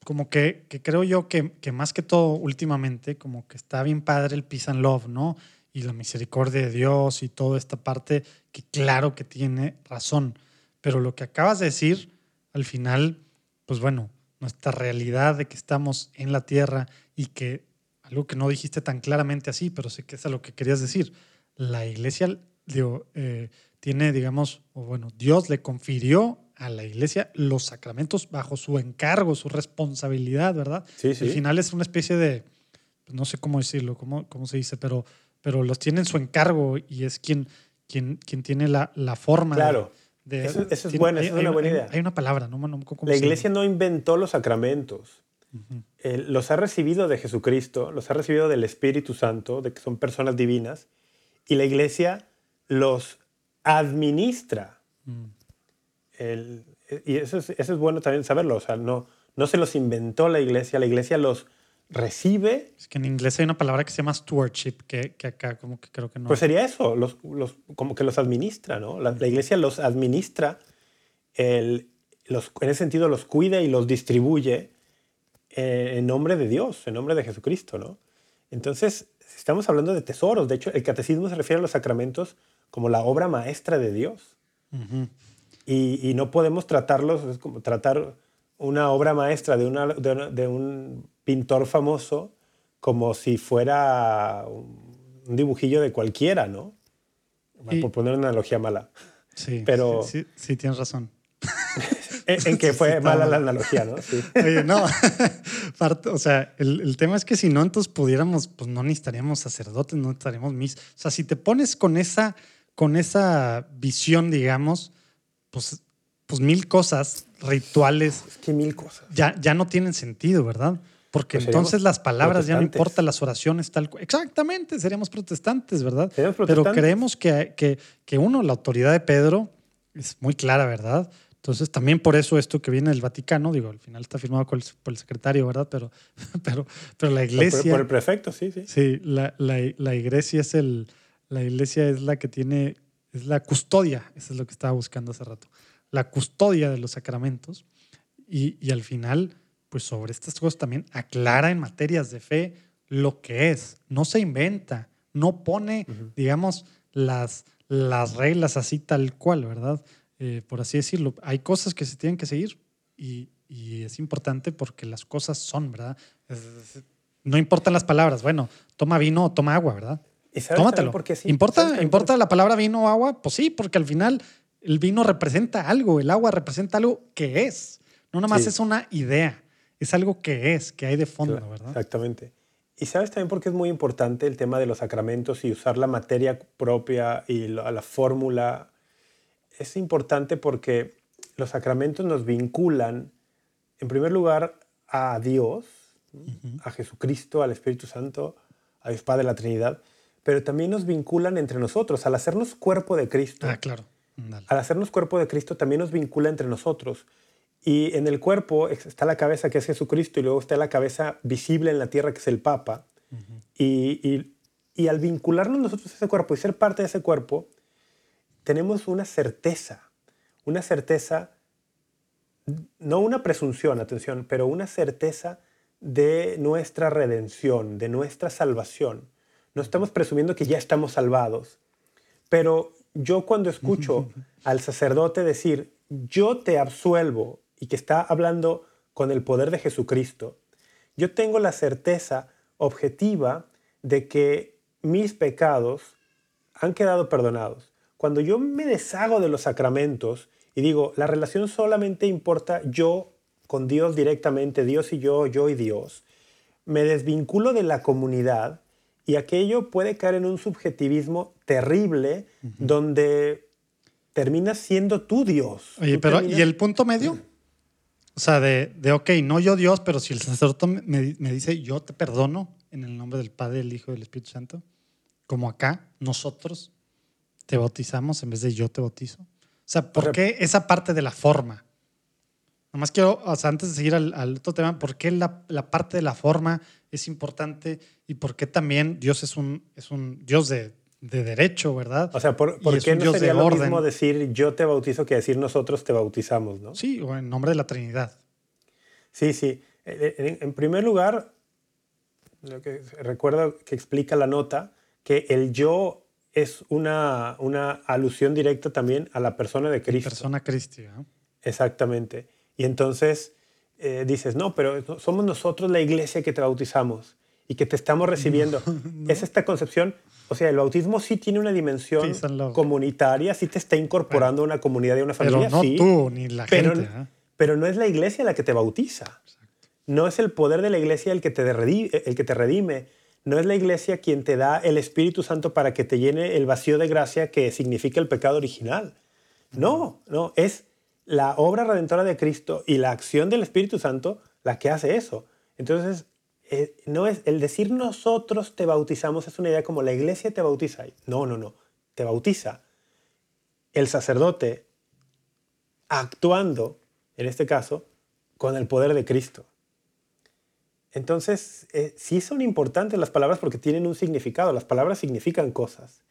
Speaker 2: como que, que creo yo que, que, más que todo últimamente, como que está bien padre el peace and love, ¿no? Y la misericordia de Dios y toda esta parte que claro que tiene razón. Pero lo que acabas de decir, al final, pues bueno, nuestra realidad de que estamos en la tierra y que algo que no dijiste tan claramente así, pero sé que es a lo que querías decir. La iglesia digo, eh, tiene, digamos, o bueno, Dios le confirió a la iglesia los sacramentos bajo su encargo, su responsabilidad, ¿verdad?
Speaker 3: Sí, sí.
Speaker 2: Al final es una especie de, pues, no sé cómo decirlo, cómo, cómo se dice, pero, pero los tiene en su encargo y es quien, quien, quien tiene la, la forma.
Speaker 3: Claro eso, es bueno, es una buena idea.
Speaker 2: Hay, una palabra, no,
Speaker 3: La iglesia no inventó los sacramentos. los ha recibido de Jesucristo, los ha recibido del Espíritu Santo, de que son personas divinas, y la iglesia los administra. Mm. y eso es, eso es, bueno también saberlo, o sea, no, no se los inventó la iglesia, la iglesia los recibe.
Speaker 2: Es que en inglés hay una palabra que se llama stewardship, que, que acá como que creo que no.
Speaker 3: Pues sería eso, los, los, como que los administra, ¿no? La, iglesia los administra, el, los, en ese sentido los cuida y los distribuye eh, en nombre de Dios, en nombre de Jesucristo, ¿no? Entonces, estamos hablando de tesoros. De hecho, el catecismo se refiere a los sacramentos como la obra maestra de Dios. y, y, no podemos tratarlos, es como tratar una obra maestra de, una, de, un pintor famoso como si fuera un dibujillo de cualquiera, ¿no? Por poner una analogía mala.
Speaker 2: Sí, Pero, sí, sí, tienes razón.
Speaker 3: en, que fue mala la analogía, ¿no? Sí.
Speaker 2: Oye, no. o sea, el, el, tema es que si no, entonces pudiéramos, pues no necesitaríamos sacerdotes, no necesitaríamos mis. O sea, si te pones con esa, con esa visión, digamos, pues pues mil cosas, rituales.
Speaker 3: Es que mil cosas.
Speaker 2: Ya, ya no tienen sentido, ¿verdad? Porque pues entonces las palabras ya no importan, las oraciones tal Exactamente, seríamos protestantes, ¿verdad? Pero creemos que, que, que, uno, la autoridad de Pedro es muy clara, ¿verdad? Entonces también por eso esto que viene del Vaticano, digo, al final está firmado por el, secretario, ¿verdad? Pero, pero, pero la iglesia...
Speaker 3: Por, el prefecto, sí, sí.
Speaker 2: Sí, la, la, la, iglesia es el... La iglesia es la que tiene... Es la custodia, eso es lo que estaba buscando hace rato la custodia de los sacramentos y, al final, pues sobre estas cosas también aclara en materias de fe lo que es, no se inventa, no pone, digamos, las, las reglas así tal cual, ¿verdad? Eh, por así decirlo. Hay cosas que se tienen que seguir y, es importante porque las cosas son, ¿verdad? no importan las palabras, bueno, toma vino o toma agua, ¿verdad? Tómatelo. ¿Importa, ¿Importa la palabra vino o agua? Pues sí, porque al final el vino representa algo, el agua representa algo que es. No nada más es una idea, es algo que es, que hay de fondo, ¿verdad?
Speaker 3: Exactamente. Y sabes también por qué es muy importante el tema de los sacramentos y usar la materia propia y la, fórmula. Es importante porque los sacramentos nos vinculan, en primer lugar, a Dios, a Jesucristo, al Espíritu Santo, a Dios Padre, la Trinidad, pero también nos vinculan entre nosotros, al hacernos cuerpo de Cristo.
Speaker 2: Ah, claro
Speaker 3: al hacernos cuerpo de Cristo también nos vincula entre nosotros. Y en el cuerpo está la cabeza que es Jesucristo y luego está la cabeza visible en la tierra que es el Papa. y, y, al vincularnos nosotros a ese cuerpo y ser parte de ese cuerpo, tenemos una certeza, una certeza, no una presunción, atención, pero una certeza de nuestra redención, de nuestra salvación. No estamos presumiendo que ya estamos salvados, pero yo cuando escucho al sacerdote decir, yo te absuelvo y que está hablando con el poder de Jesucristo, yo tengo la certeza objetiva de que mis pecados han quedado perdonados. Cuando yo me deshago de los sacramentos y digo, la relación solamente importa yo con Dios directamente, Dios y yo, yo y Dios, me desvinculo de la comunidad y aquello puede caer en un subjetivismo terrible donde terminas siendo tú Dios.
Speaker 2: Oye, pero ¿y el punto medio? O sea, de, de, ok, no yo Dios, pero si el sacerdote me, me, dice yo te perdono en el nombre del Padre, del Hijo y del Espíritu Santo, como acá, nosotros te bautizamos en vez de yo te bautizo. O sea, ¿por qué esa parte de la forma? Nomás quiero, o sea, antes de seguir al, al otro tema, ¿por qué la, la, parte de la forma es importante y por qué también Dios es un, es un Dios de, de derecho, ¿verdad?
Speaker 3: O sea, ¿por, ¿por qué no sería lo mismo decir yo te bautizo que decir nosotros te bautizamos, no?
Speaker 2: Sí, o en nombre de la Trinidad.
Speaker 3: Sí, sí. En, primer lugar, lo que recuerdo que explica la nota, que el yo es una, una alusión directa también a la persona de Cristo.
Speaker 2: persona cristiana.
Speaker 3: Exactamente. Y entonces eh, dices, no, pero somos nosotros la iglesia que te bautizamos y que te estamos recibiendo. Es esta concepción o sea, el bautismo sí tiene una dimensión comunitaria, sí te está incorporando a una comunidad y a una familia.
Speaker 2: Pero no tú ni la
Speaker 3: pero,
Speaker 2: gente. ¿eh?
Speaker 3: Pero no es la iglesia la que te bautiza. No es el poder de la iglesia el que, te redime, el que te redime. No es la iglesia quien te da el Espíritu Santo para que te llene el vacío de gracia que significa el pecado original. No, no, es la obra redentora de Cristo y la acción del Espíritu Santo la que hace eso. Entonces, eh, no es el decir nosotros te bautizamos es una idea como la iglesia te bautiza. No, no, no. Te bautiza el sacerdote actuando, en este caso, con el poder de Cristo. Entonces, eh, sí son importantes las palabras porque tienen un significado. Las palabras significan cosas.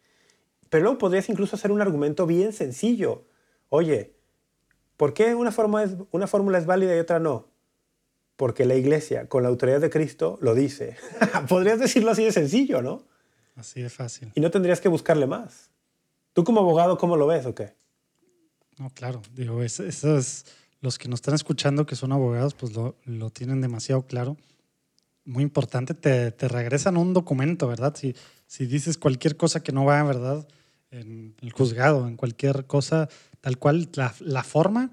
Speaker 3: Pero luego podrías incluso hacer un argumento bien sencillo. Oye, ¿por qué una, forma es, una fórmula es válida y otra no? porque la iglesia, con la autoridad de Cristo, lo dice. Podrías decirlo así de sencillo, ¿no?
Speaker 2: Así de fácil.
Speaker 3: Y no tendrías que buscarle más. ¿Tú como abogado cómo lo ves o qué?
Speaker 2: No, claro. Digo, eso es, los que nos están escuchando que son abogados, pues lo, lo tienen demasiado claro. Muy importante, te, te, regresan un documento, ¿verdad? Si, si dices cualquier cosa que no va, ¿verdad? En el juzgado, en cualquier cosa, tal cual, la, la forma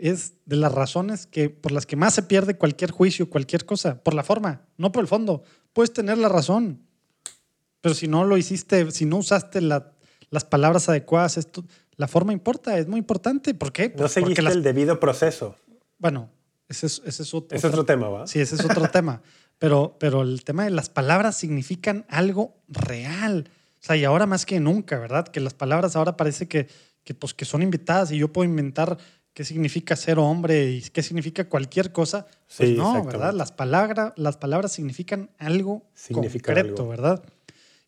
Speaker 2: es de las razones que, por las que más se pierde cualquier juicio, cualquier cosa, por la forma, no por el fondo. Puedes tener la razón, pero si no lo hiciste, si no usaste las palabras adecuadas, esto, la forma importa, es muy importante. ¿Por qué?
Speaker 3: no seguiste el debido proceso.
Speaker 2: Bueno, ese es, ese es otro,
Speaker 3: es otro tema, ¿va?
Speaker 2: Sí, ese es otro tema. Pero, pero el tema de las palabras significan algo real. O sea, y ahora más que nunca, ¿verdad? Que las palabras ahora parece que, que, pues, que son invitadas y yo puedo inventar qué significa ser hombre y qué significa cualquier cosa. Pues no, ¿verdad? Las, palabras las palabras significan algo concreto, ¿verdad?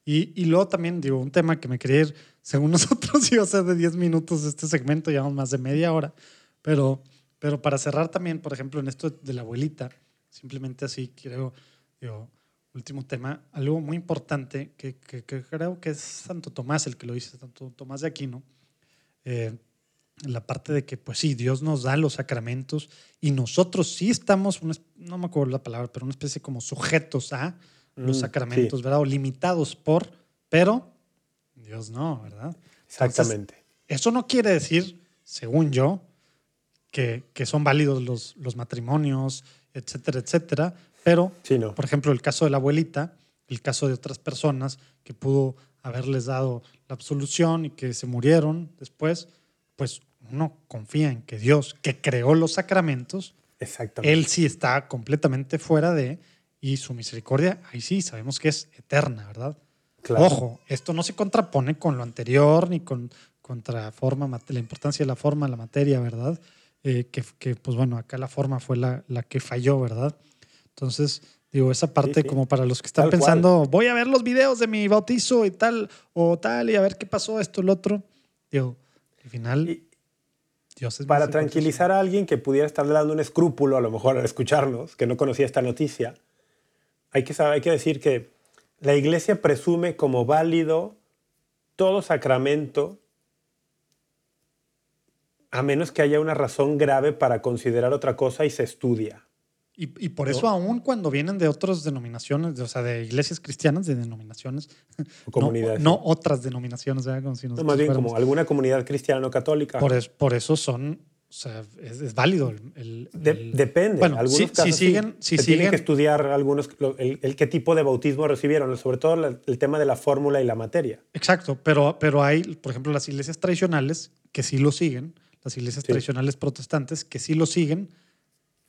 Speaker 2: Y, y, luego también, digo, un tema que me quería ir, según nosotros iba a ser de 10 minutos este segmento, llevamos más de media hora, pero, pero para cerrar también, por ejemplo, en esto de la abuelita, simplemente así creo, digo, último tema, algo muy importante que, que, creo que es Santo Tomás el que lo dice, Santo Tomás de Aquino, eh, la parte de que, pues sí, Dios nos da los sacramentos y nosotros sí estamos, no me acuerdo la palabra, pero una especie como sujetos a los mm, sacramentos, ¿verdad? O limitados por, pero Dios no, ¿verdad?
Speaker 3: Exactamente.
Speaker 2: eso no quiere decir, según yo, que, que, son válidos los, los matrimonios, etcétera, etcétera, pero, por ejemplo, el caso de la abuelita, el caso de otras personas que pudo haberles dado la absolución y que se murieron después, pues uno confía en que Dios, que creó los sacramentos, Él sí está completamente fuera de, y su misericordia, ahí sí, sabemos que es eterna, ¿verdad? Ojo, esto no se contrapone con lo anterior ni con contra forma, la importancia de la forma, la materia, ¿verdad? Eh, que, que, pues bueno, acá la forma fue la, la que falló, ¿verdad? Entonces, digo, esa parte como para los que están pensando, voy a ver los videos de mi bautizo y tal, o tal, y a ver qué pasó, esto, el otro. Digo, al final, Dios es
Speaker 3: Para tranquilizar a alguien que pudiera estar dando un escrúpulo, a lo mejor al escucharnos, que no conocía esta noticia, hay que, saber, hay que decir que la iglesia presume como válido todo sacramento A menos que haya una razón grave para considerar otra cosa y se estudia.
Speaker 2: Y, y por eso aún cuando vienen de otras denominaciones, de, o sea, de iglesias cristianas, de denominaciones,
Speaker 3: comunidades.
Speaker 2: no, no otras denominaciones, ¿verdad? Como si
Speaker 3: No, más bien
Speaker 2: fuéramos-
Speaker 3: como alguna comunidad cristiana o católica.
Speaker 2: Por, es- por eso son, o sea, es, es válido el... el-
Speaker 3: De-
Speaker 2: el-
Speaker 3: depende.
Speaker 2: Bueno,
Speaker 3: algunos
Speaker 2: si- si
Speaker 3: casos sí.
Speaker 2: siguen- si
Speaker 3: Se tienen que estudiar algunos el, el qué tipo de bautismo recibieron, sobre todo la- el tema de la fórmula y la materia.
Speaker 2: Exacto, pero, pero hay, por ejemplo, las iglesias tradicionales que sí lo siguen, las iglesias
Speaker 3: Sí.
Speaker 2: tradicionales protestantes que sí lo siguen,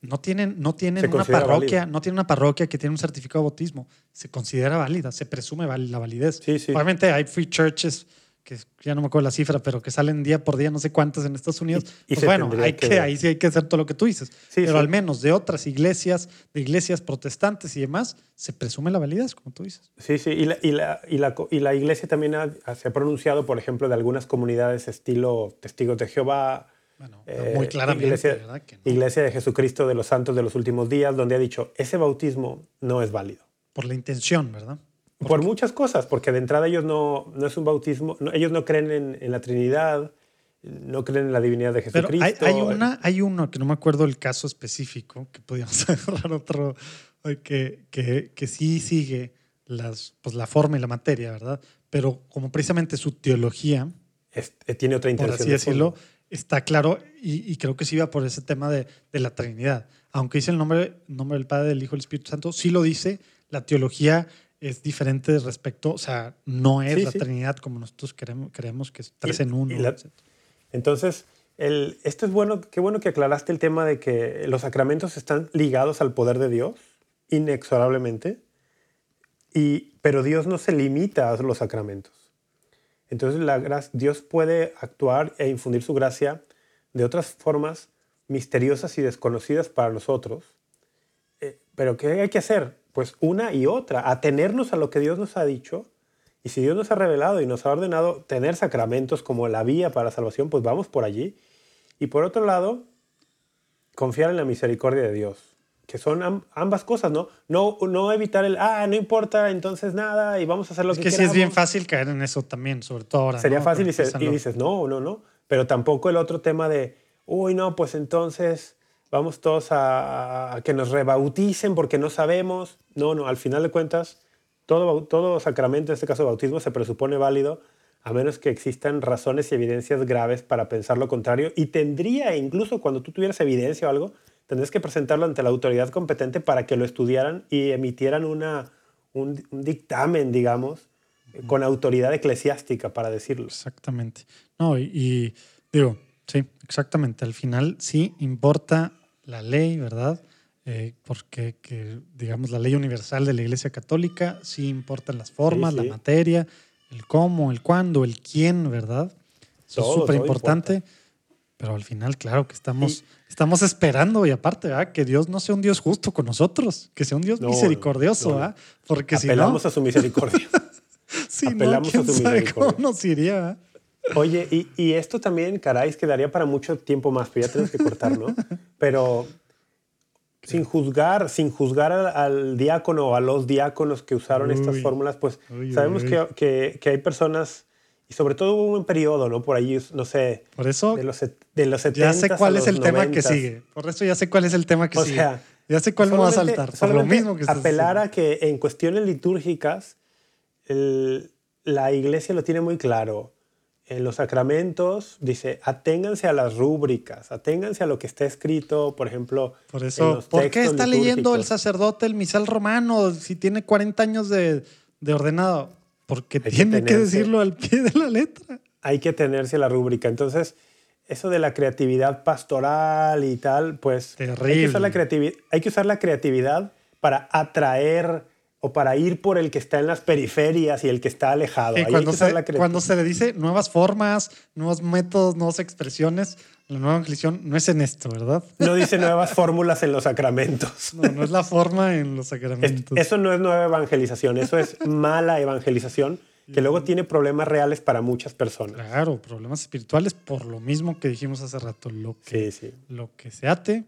Speaker 2: no tienen, no tienen una parroquia, no tienen una parroquia que tiene un certificado de bautismo. Se considera válida, se presume la validez.
Speaker 3: Sí, sí.
Speaker 2: Obviamente hay free churches que ya no me acuerdo la cifra, pero que salen día por día, no sé cuántas en Estados Unidos.
Speaker 3: Y- y
Speaker 2: Pues bueno, hay
Speaker 3: que
Speaker 2: ahí sí hay que hacer todo lo que tú dices.
Speaker 3: Sí,
Speaker 2: pero al menos de otras iglesias, de iglesias protestantes y demás, se presume la validez, como tú dices.
Speaker 3: Sí, sí. Y la, y la, y la, la iglesia también ha- se ha pronunciado, por ejemplo, de algunas comunidades estilo Testigos de Jehová,
Speaker 2: Bueno,
Speaker 3: eh,
Speaker 2: muy claramente,
Speaker 3: iglesia,
Speaker 2: ¿verdad? Que no.
Speaker 3: Iglesia de Jesucristo de los Santos de los Últimos Días, donde ha dicho, ese bautismo no es válido.
Speaker 2: Por la intención, ¿verdad?
Speaker 3: Por muchas cosas, porque de entrada ellos no, no es un bautismo, no- ellos no creen en, en la Trinidad, no creen en la divinidad de
Speaker 2: Pero
Speaker 3: Jesucristo.
Speaker 2: hay, hay, una, hay uno que no me acuerdo el caso específico, que podríamos agarrar otro, que, que, que sí sigue las, pues, la forma y la materia, ¿verdad? Pero como precisamente su teología,
Speaker 3: Es- eh, tiene otra
Speaker 2: por
Speaker 3: intención.
Speaker 2: así
Speaker 3: de
Speaker 2: decirlo,
Speaker 3: fondo.
Speaker 2: Está claro y, y creo que sí va por ese tema de, de la Trinidad. Aunque dice el nombre, nombre del Padre, del Hijo y del Espíritu Santo, sí lo dice, la teología es diferente respecto, o sea, no es
Speaker 3: Sí,
Speaker 2: la
Speaker 3: sí.
Speaker 2: Trinidad como nosotros creemos, creemos que es tres
Speaker 3: Y-
Speaker 2: en uno.
Speaker 3: la-. Entonces, el, esto es bueno, qué bueno que aclaraste el tema de que los sacramentos están ligados al poder de Dios, inexorablemente, y, pero Dios no se limita a los sacramentos. Entonces, la Dios puede actuar e infundir su gracia de otras formas misteriosas y desconocidas para nosotros. Eh, pero ¿qué hay que hacer? Pues una y otra, atenernos a lo que Dios nos ha dicho. Y si Dios nos ha revelado y nos ha ordenado tener sacramentos como la vía para la salvación, pues vamos por allí. Y por otro lado, confiar en la misericordia de Dios, que son am- ambas cosas, ¿no? ¿no? No evitar el, ah, no importa, entonces nada, y vamos a hacer lo
Speaker 2: Es
Speaker 3: que
Speaker 2: que sí
Speaker 3: queramos.
Speaker 2: es bien fácil caer en eso también, sobre todo ahora.
Speaker 3: Sería
Speaker 2: ¿no?
Speaker 3: fácil y, se- dices, no, no, no. Pero tampoco el otro tema de, uy, no, pues entonces vamos todos a, a que nos rebauticen porque no sabemos. No, no, al final de cuentas, todo, todo sacramento, en este caso bautismo, se presupone válido a menos que existan razones y evidencias graves para pensar lo contrario. Y tendría, incluso cuando tú tuvieras evidencia o algo, tendrías que presentarlo ante la autoridad competente para que lo estudiaran y emitieran una, un, un dictamen, digamos, con autoridad eclesiástica, para decirlo.
Speaker 2: Exactamente. No, y, y digo, sí, exactamente. Al final sí importa la ley, ¿verdad? Eh, porque, que, digamos, la ley universal de la Iglesia Católica sí importan las formas,
Speaker 3: Sí, sí.
Speaker 2: la materia, el cómo, el cuándo, el quién, ¿verdad? Eso
Speaker 3: Todo,
Speaker 2: es súper importante. Pero al final, claro que estamos, estamos esperando y aparte, ¿verdad? Que Dios no sea un Dios justo con nosotros, que sea un Dios
Speaker 3: No,
Speaker 2: misericordioso,
Speaker 3: no, no.
Speaker 2: ¿verdad? Porque si no,
Speaker 3: Apelamos a su misericordia.
Speaker 2: si no,
Speaker 3: apelamos a
Speaker 2: quién
Speaker 3: su
Speaker 2: sabe cómo
Speaker 3: misericordia.
Speaker 2: nos iría, ¿verdad?
Speaker 3: Oye, y, y esto también, caray, es que daría para mucho tiempo más, pero ya tenemos que cortar, ¿no? Pero sin juzgar, sin juzgar al, al diácono o a los diáconos que usaron estas fórmulas, pues
Speaker 2: uy,
Speaker 3: sabemos
Speaker 2: uy.
Speaker 3: Que, que- que hay personas, y sobre todo hubo un periodo, ¿no? Por ahí, no sé,
Speaker 2: Por eso
Speaker 3: de los, de los 70
Speaker 2: Ya sé cuál es el tema que sigue. Por eso ya sé cuál es el tema que
Speaker 3: O
Speaker 2: sigue.
Speaker 3: sea,
Speaker 2: ya sé cuál me va a saltar. Por lo mismo que
Speaker 3: apelar a que en cuestiones litúrgicas el- la iglesia lo tiene muy claro. En los sacramentos dice, aténganse a las rúbricas, aténganse a lo que está escrito, por ejemplo.
Speaker 2: Por
Speaker 3: en
Speaker 2: eso,
Speaker 3: los
Speaker 2: ¿por qué está leyendo el sacerdote el misal romano si tiene 40 años de, de ordenado? Porque
Speaker 3: que
Speaker 2: tiene que, decirlo al pie de la letra.
Speaker 3: Hay que tenerse la rúbrica. Entonces, eso de la creatividad pastoral y tal, pues hay que,
Speaker 2: Terrible.
Speaker 3: usar la creativi- hay que usar la creatividad para atraer o para ir por el que está en las periferias y el que está alejado.
Speaker 2: Y
Speaker 3: hay
Speaker 2: cuando,
Speaker 3: que usar
Speaker 2: se,
Speaker 3: la creatividad.
Speaker 2: cuando se le dice nuevas formas, nuevos métodos, nuevas expresiones, la nueva evangelización no es en esto, ¿verdad?
Speaker 3: No dice nuevas fórmulas en los sacramentos.
Speaker 2: No, no es la forma en los
Speaker 3: Es-
Speaker 2: sacramentos.
Speaker 3: eso no es nueva evangelización, eso es mala evangelización que luego tiene problemas reales para muchas personas.
Speaker 2: Claro, problemas espirituales por lo mismo que dijimos hace rato. Lo que
Speaker 3: Sí, sí.
Speaker 2: lo que se ate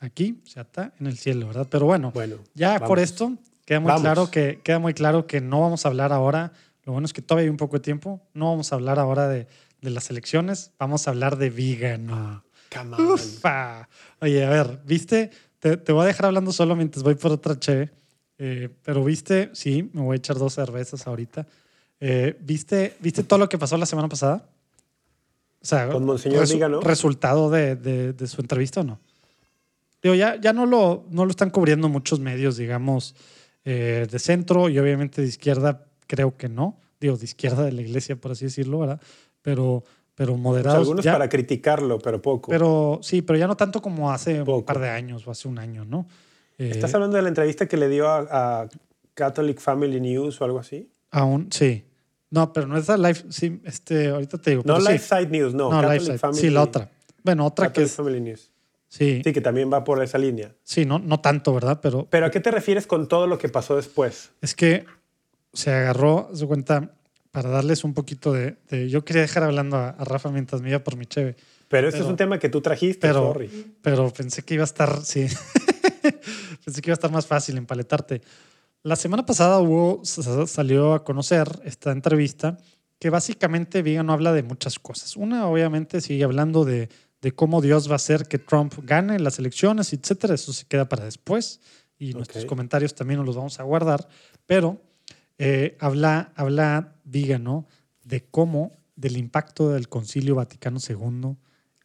Speaker 2: aquí se ata en el cielo, ¿verdad? Pero bueno,
Speaker 3: Bueno,
Speaker 2: ya
Speaker 3: vamos.
Speaker 2: por esto queda muy
Speaker 3: Vamos.
Speaker 2: claro que queda muy claro que no vamos a hablar ahora. Lo bueno es que todavía hay un poco de tiempo. No vamos a hablar ahora de, de las elecciones, vamos a hablar de vegano.
Speaker 3: Come on.
Speaker 2: Ufa. Oye, a ver, ¿viste? Te, te voy a dejar hablando solo mientras voy por otra cheve. Eh, pero viste, sí, me voy a echar dos cervezas ahorita. Eh, ¿viste, ¿Viste todo lo que pasó la semana pasada? O sea,
Speaker 3: Con Monseñor Vígano.
Speaker 2: ¿Resultado de, de- de su entrevista o no? Digo, ya, ya no, lo, no lo están cubriendo muchos medios, digamos, eh, de centro y obviamente de izquierda, creo que no. Digo, de izquierda de la iglesia, por así decirlo, ¿verdad? Pero, pero
Speaker 3: O sea,
Speaker 2: moderados.
Speaker 3: algunos
Speaker 2: ya-
Speaker 3: para criticarlo, pero poco.
Speaker 2: pero sí, pero ya no tanto como hace un
Speaker 3: Poco.
Speaker 2: par de años o hace un año, ¿no? Eh,
Speaker 3: ¿Estás hablando de la entrevista que le dio a, a Catholic Family News o algo así?
Speaker 2: Aún, sí. No, pero no es la live, sí, este, ahorita te digo.
Speaker 3: No
Speaker 2: pero sí.
Speaker 3: Lifeside News, no.
Speaker 2: No,
Speaker 3: Catholic
Speaker 2: Lifeside.
Speaker 3: Family
Speaker 2: Sí, la otra. Bueno, otra que
Speaker 3: Catholic
Speaker 2: es,
Speaker 3: Family News.
Speaker 2: sí,
Speaker 3: Sí, que también va por esa línea.
Speaker 2: sí, no, no tanto, ¿verdad? Pero
Speaker 3: Pero ¿a qué te refieres con todo lo que pasó después?
Speaker 2: es que se agarró, se cuenta, para darles un poquito de, de- yo quería dejar hablando a, a Rafa mientras me iba por mi cheve,
Speaker 3: Pero este
Speaker 2: Pero-
Speaker 3: es un tema que tú trajiste,
Speaker 2: pero,
Speaker 3: sorry.
Speaker 2: pero pensé que iba a estar, sí, pensé que iba a estar más fácil empaletarte. La semana pasada hubo, sa- salió a conocer esta entrevista que básicamente Vigano habla de muchas cosas. Una, obviamente, sigue hablando de, de cómo Dios va a hacer que Trump gane las elecciones, etcétera. Eso se queda para después y nuestros
Speaker 3: Ok.
Speaker 2: comentarios también nos los vamos a guardar. Pero eh, habla, habla Vigano de cómo, del impacto del Concilio Vaticano II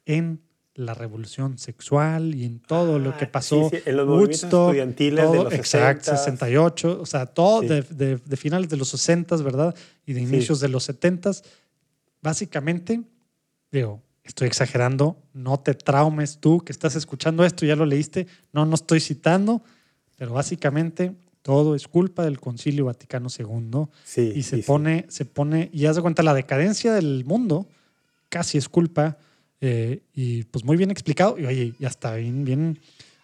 Speaker 2: en la revolución sexual y en todo lo que
Speaker 3: Ah,
Speaker 2: pasó.
Speaker 3: sí, sí, en los
Speaker 2: Woodstock,
Speaker 3: estudiantiles de los
Speaker 2: Exacto,
Speaker 3: 60s.
Speaker 2: 68, o sea, todo
Speaker 3: Sí.
Speaker 2: de, de- de finales de los 60, ¿verdad? Y de inicios de los 70. Básicamente, digo, estoy exagerando, no te traumes tú que estás escuchando esto, ya lo leíste, no, no estoy citando, pero básicamente todo es culpa del Concilio Vaticano II
Speaker 3: Sí,
Speaker 2: y se
Speaker 3: sí, sí.
Speaker 2: pone, se pone, y haz de cuenta, la decadencia del mundo casi es culpa, eh, y pues muy bien explicado, y oye, ya está bien, bien,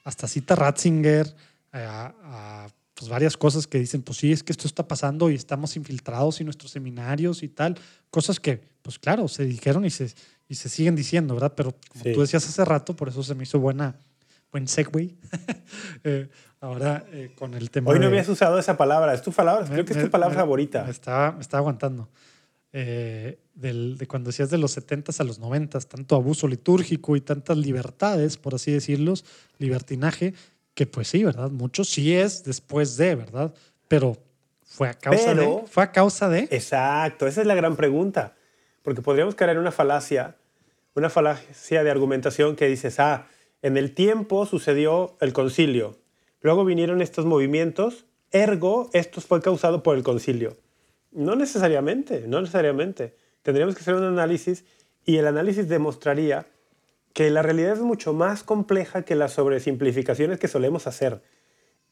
Speaker 2: hasta cita Ratzinger, eh, a, a, pues varias cosas que dicen, pues sí, es que esto está pasando y estamos infiltrados en nuestros seminarios y tal, cosas que, pues claro, se dijeron y se, y se siguen diciendo, ¿verdad? Pero como
Speaker 3: Sí.
Speaker 2: tú decías hace rato, por eso se me hizo buena, buen segue. Eh, ahora eh, con el tema
Speaker 3: Hoy no
Speaker 2: de-
Speaker 3: habías usado esa palabra. Es tu palabra. Creo que es tu palabra
Speaker 2: me-
Speaker 3: favorita.
Speaker 2: Me estaba, me estaba aguantando. Eh, del- de cuando decías de los 70s a los 90s, tanto abuso litúrgico y tantas libertades, por así decirlos, libertinaje, que pues sí, ¿verdad? Mucho sí es después de, ¿verdad? Pero fue a causa
Speaker 3: Pero-
Speaker 2: de. Fue a causa de.
Speaker 3: Exacto, esa es la gran pregunta. Porque podríamos caer en una falacia, una falacia de argumentación que dices, ah, en el tiempo sucedió el concilio, luego vinieron estos movimientos, ergo, esto fue causado por el concilio. No necesariamente, no necesariamente. Tendríamos que hacer un análisis y el análisis demostraría que la realidad es mucho más compleja que las sobresimplificaciones que solemos hacer.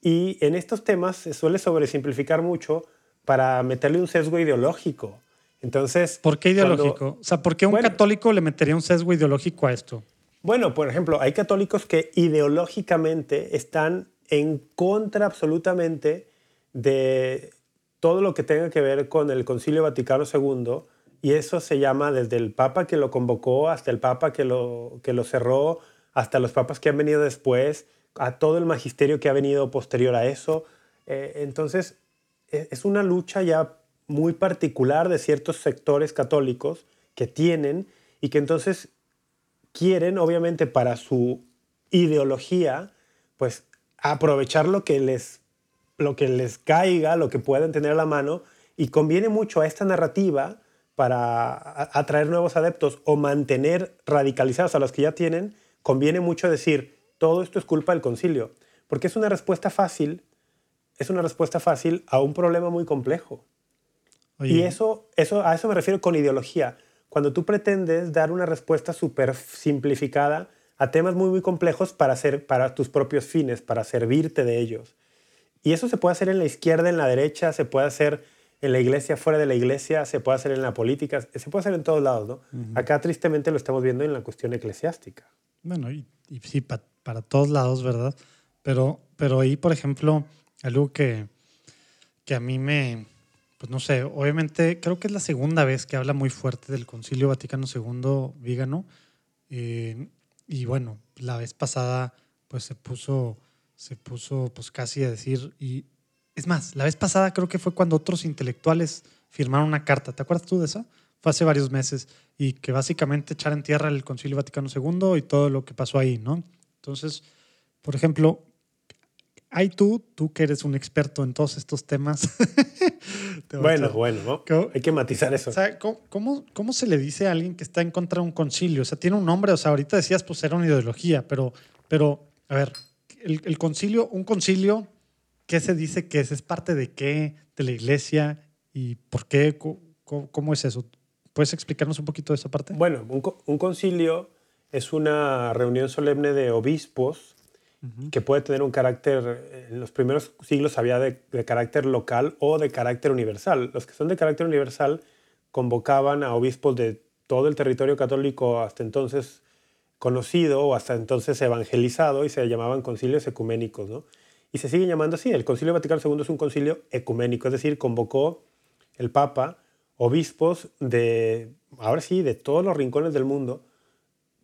Speaker 3: Y en estos temas se suele sobresimplificar mucho para meterle un sesgo ideológico. Entonces,
Speaker 2: ¿Por qué
Speaker 3: cuando-
Speaker 2: ideológico? O sea, ¿por qué un
Speaker 3: Bueno.
Speaker 2: católico le metería un sesgo ideológico a esto?
Speaker 3: Bueno, por ejemplo, hay católicos que ideológicamente están en contra absolutamente de todo lo que tenga que ver con el Concilio Vaticano II y eso se llama desde el Papa que lo convocó hasta el Papa que lo, que lo cerró, hasta los papas que han venido después, a todo el magisterio que ha venido posterior a eso. Eh, entonces, e- es una lucha ya muy particular de ciertos sectores católicos que tienen y que entonces quieren, obviamente, para su ideología, pues aprovechar lo que les, lo que les caiga, lo que puedan tener a la mano, y conviene mucho a esta narrativa para atraer nuevos adeptos o mantener radicalizados a los que ya tienen, conviene mucho decir, todo esto es culpa del concilio, porque es una respuesta fácil, es una respuesta fácil a un problema muy complejo.
Speaker 2: Oye,
Speaker 3: Y eso, eso, a eso me refiero con ideología. Cuando tú pretendes dar una respuesta súper simplificada a temas muy, muy complejos para, hacer, para tus propios fines, para servirte de ellos. Y eso se puede hacer en la izquierda, en la derecha, se puede hacer en la iglesia, fuera de la iglesia, se puede hacer en la política, se puede hacer en todos lados, ¿no? Acá tristemente lo estamos viendo en la cuestión eclesiástica.
Speaker 2: Bueno, y, y sí, pa- para todos lados, ¿verdad? Pero, pero ahí, por ejemplo, algo que, que a mí me, pues no sé, obviamente creo que es la segunda vez que habla muy fuerte del Concilio Vaticano II Vígano. Eh, y bueno, la vez pasada, pues se puso, se puso pues casi a decir, y es más, la vez pasada creo que fue cuando otros intelectuales firmaron una carta. ¿Te acuerdas tú de eso? fue hace varios meses y que básicamente echar en tierra el Concilio Vaticano II y todo lo que pasó ahí, ¿no? Entonces, por ejemplo, hay tú, tú que eres un experto en todos estos temas.
Speaker 3: bueno, bueno, ¿no? hay que matizar eso.
Speaker 2: O sea, ¿cómo, ¿cómo, se le dice a alguien que está en contra de un concilio? O sea, tiene un nombre, o sea, ahorita decías, pues era una ideología, pero, pero a ver, el, el concilio, un concilio, ¿qué se dice que es? ¿Es parte de qué? ¿De la iglesia? ¿Y por qué? ¿Cómo, es eso? ¿Puedes explicarnos un poquito de esa parte?
Speaker 3: Bueno, un, concilio es una reunión solemne de obispos que puede tener un carácter, en los primeros siglos había de, carácter local o de carácter universal. Los que son de carácter universal convocaban a obispos de todo el territorio católico hasta entonces conocido o hasta entonces evangelizado y se llamaban concilios ecuménicos. ¿no? Y se sigue llamando así. El Concilio Vaticano II es un concilio ecuménico, es decir, convocó el Papa obispos de, ahora sí, de todos los rincones del mundo.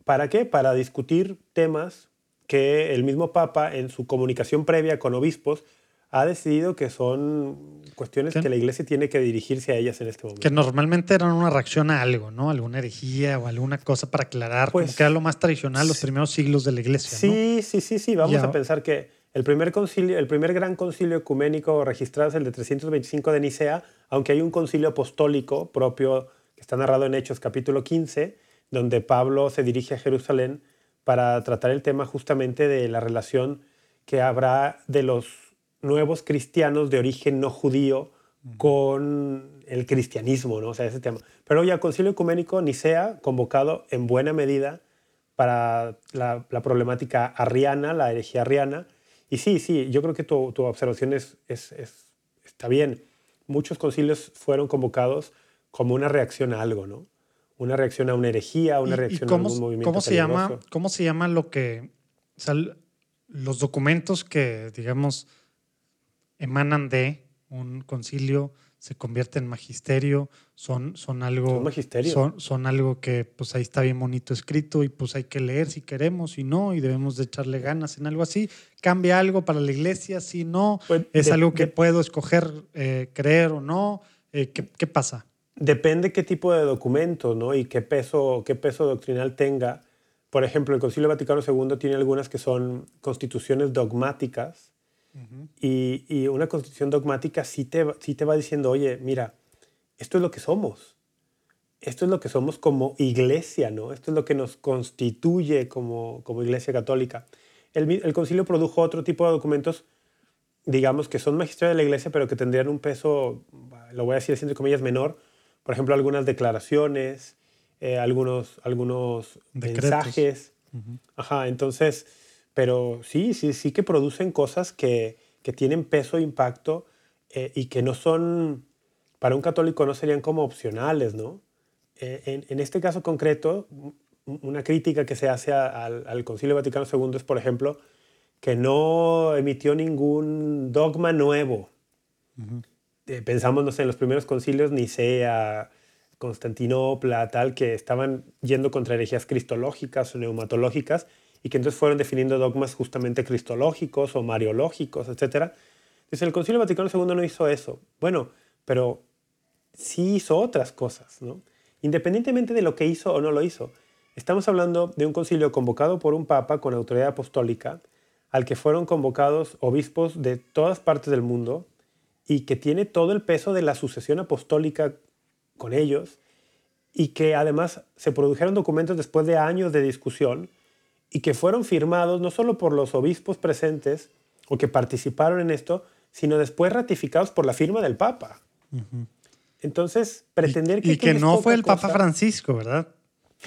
Speaker 3: ¿Para qué? Para discutir temas que el mismo Papa en su comunicación previa con obispos ha decidido que son cuestiones que la iglesia tiene que dirigirse a ellas en este momento.
Speaker 2: Que normalmente eran una reacción a algo, ¿no? Alguna herejía o alguna cosa para aclarar, pues, que era lo más tradicional los primeros siglos de la iglesia.
Speaker 3: Sí, sí, sí, sí. Vamos a pensar que el primer, concilio, el primer gran concilio ecuménico registrado es el de 325 de Nicea, aunque hay un concilio apostólico propio que está narrado en Hechos capítulo 15, donde Pablo se dirige a Jerusalén para tratar el tema justamente de la relación que habrá de los nuevos cristianos de origen no judío con el cristianismo, ¿no? O sea, ese tema. Pero ya Concilio Ecuménico Nicea, convocado en buena medida para la, la problemática arriana, la herejía arriana. Y sí, sí, yo creo que tu, tu observación es, es, está bien. Muchos concilios fueron convocados como una reacción a algo, ¿no? Una reacción a una herejía, una reacción a un movimiento
Speaker 2: ¿cómo se llama ¿Cómo se llama lo que... O sea, los documentos que, digamos, emanan de un concilio se convierten en magisterio, son, son algo...
Speaker 3: Son magisterio.
Speaker 2: Son, son, algo que pues ahí está bien bonito escrito y pues hay que leer si queremos y no, y debemos de echarle ganas en algo así. ¿Cambia algo para la iglesia? Si no, pues, ¿es algo que puedo escoger eh, creer o no? Eh, ¿qué, ¿Qué pasa?
Speaker 3: Depende qué tipo de documento ¿no? y qué peso, qué peso doctrinal tenga. Por ejemplo, el Concilio Vaticano II tiene algunas que son constituciones dogmáticas y, y, una constitución dogmática sí te, sí te va diciendo, oye, mira, esto es lo que somos. Esto es lo que somos como iglesia, ¿no? Esto es lo que nos constituye como, como iglesia católica. El, el concilio produjo otro tipo de documentos, digamos, que son magistrales de la iglesia, pero que tendrían un peso, lo voy a decir entre comillas, menor, por ejemplo, algunas declaraciones, eh, algunos, algunos mensajes. Ajá, entonces, pero sí, sí, sí que producen cosas que, que tienen peso e impacto eh, y que no son, para un católico no serían como opcionales, ¿no? Eh, en, en, este caso concreto, una crítica que se hace al, al Concilio Vaticano II es, por ejemplo, que no emitió ningún dogma nuevo. Eh, pensamos, no sé, en los primeros concilios, Nicea, Constantinopla, tal, que estaban yendo contra herejías cristológicas o neumatológicas y que entonces fueron definiendo dogmas justamente cristológicos o mariológicos, etc. Entonces el Concilio Vaticano II no hizo eso. Bueno, pero sí hizo otras cosas, ¿no? Independientemente de lo que hizo o no lo hizo. Estamos hablando de un concilio convocado por un papa con autoridad apostólica, al que fueron convocados obispos de todas partes del mundo, y que tiene todo el peso de la sucesión apostólica con ellos y que además se produjeron documentos después de años de discusión y que fueron firmados no solo por los obispos presentes o que participaron en esto, sino después ratificados por la firma del Papa. Entonces, pretender que...
Speaker 2: Y que no fue el Papa Francisco, ¿verdad?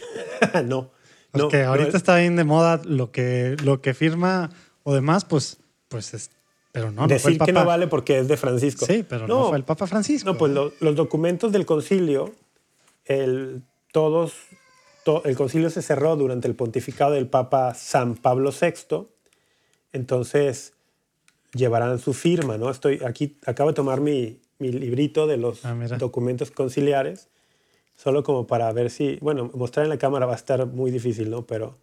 Speaker 3: no.
Speaker 2: Porque ahorita está bien de moda lo que, lo que firma o demás, pues, pues es pero no,
Speaker 3: Decir
Speaker 2: no
Speaker 3: que no vale porque es de Francisco.
Speaker 2: Sí, pero no, fue el Papa Francisco.
Speaker 3: No, pues los documentos del concilio, el, todos, el concilio se cerró durante el pontificado del Papa San Pablo VI. Entonces llevarán su firma, ¿no? Estoy aquí, acabo de tomar mi, mi librito de los ah, documentos conciliares, solo como para ver si, bueno, mostrar en la cámara va a estar muy difícil, ¿no? Pero,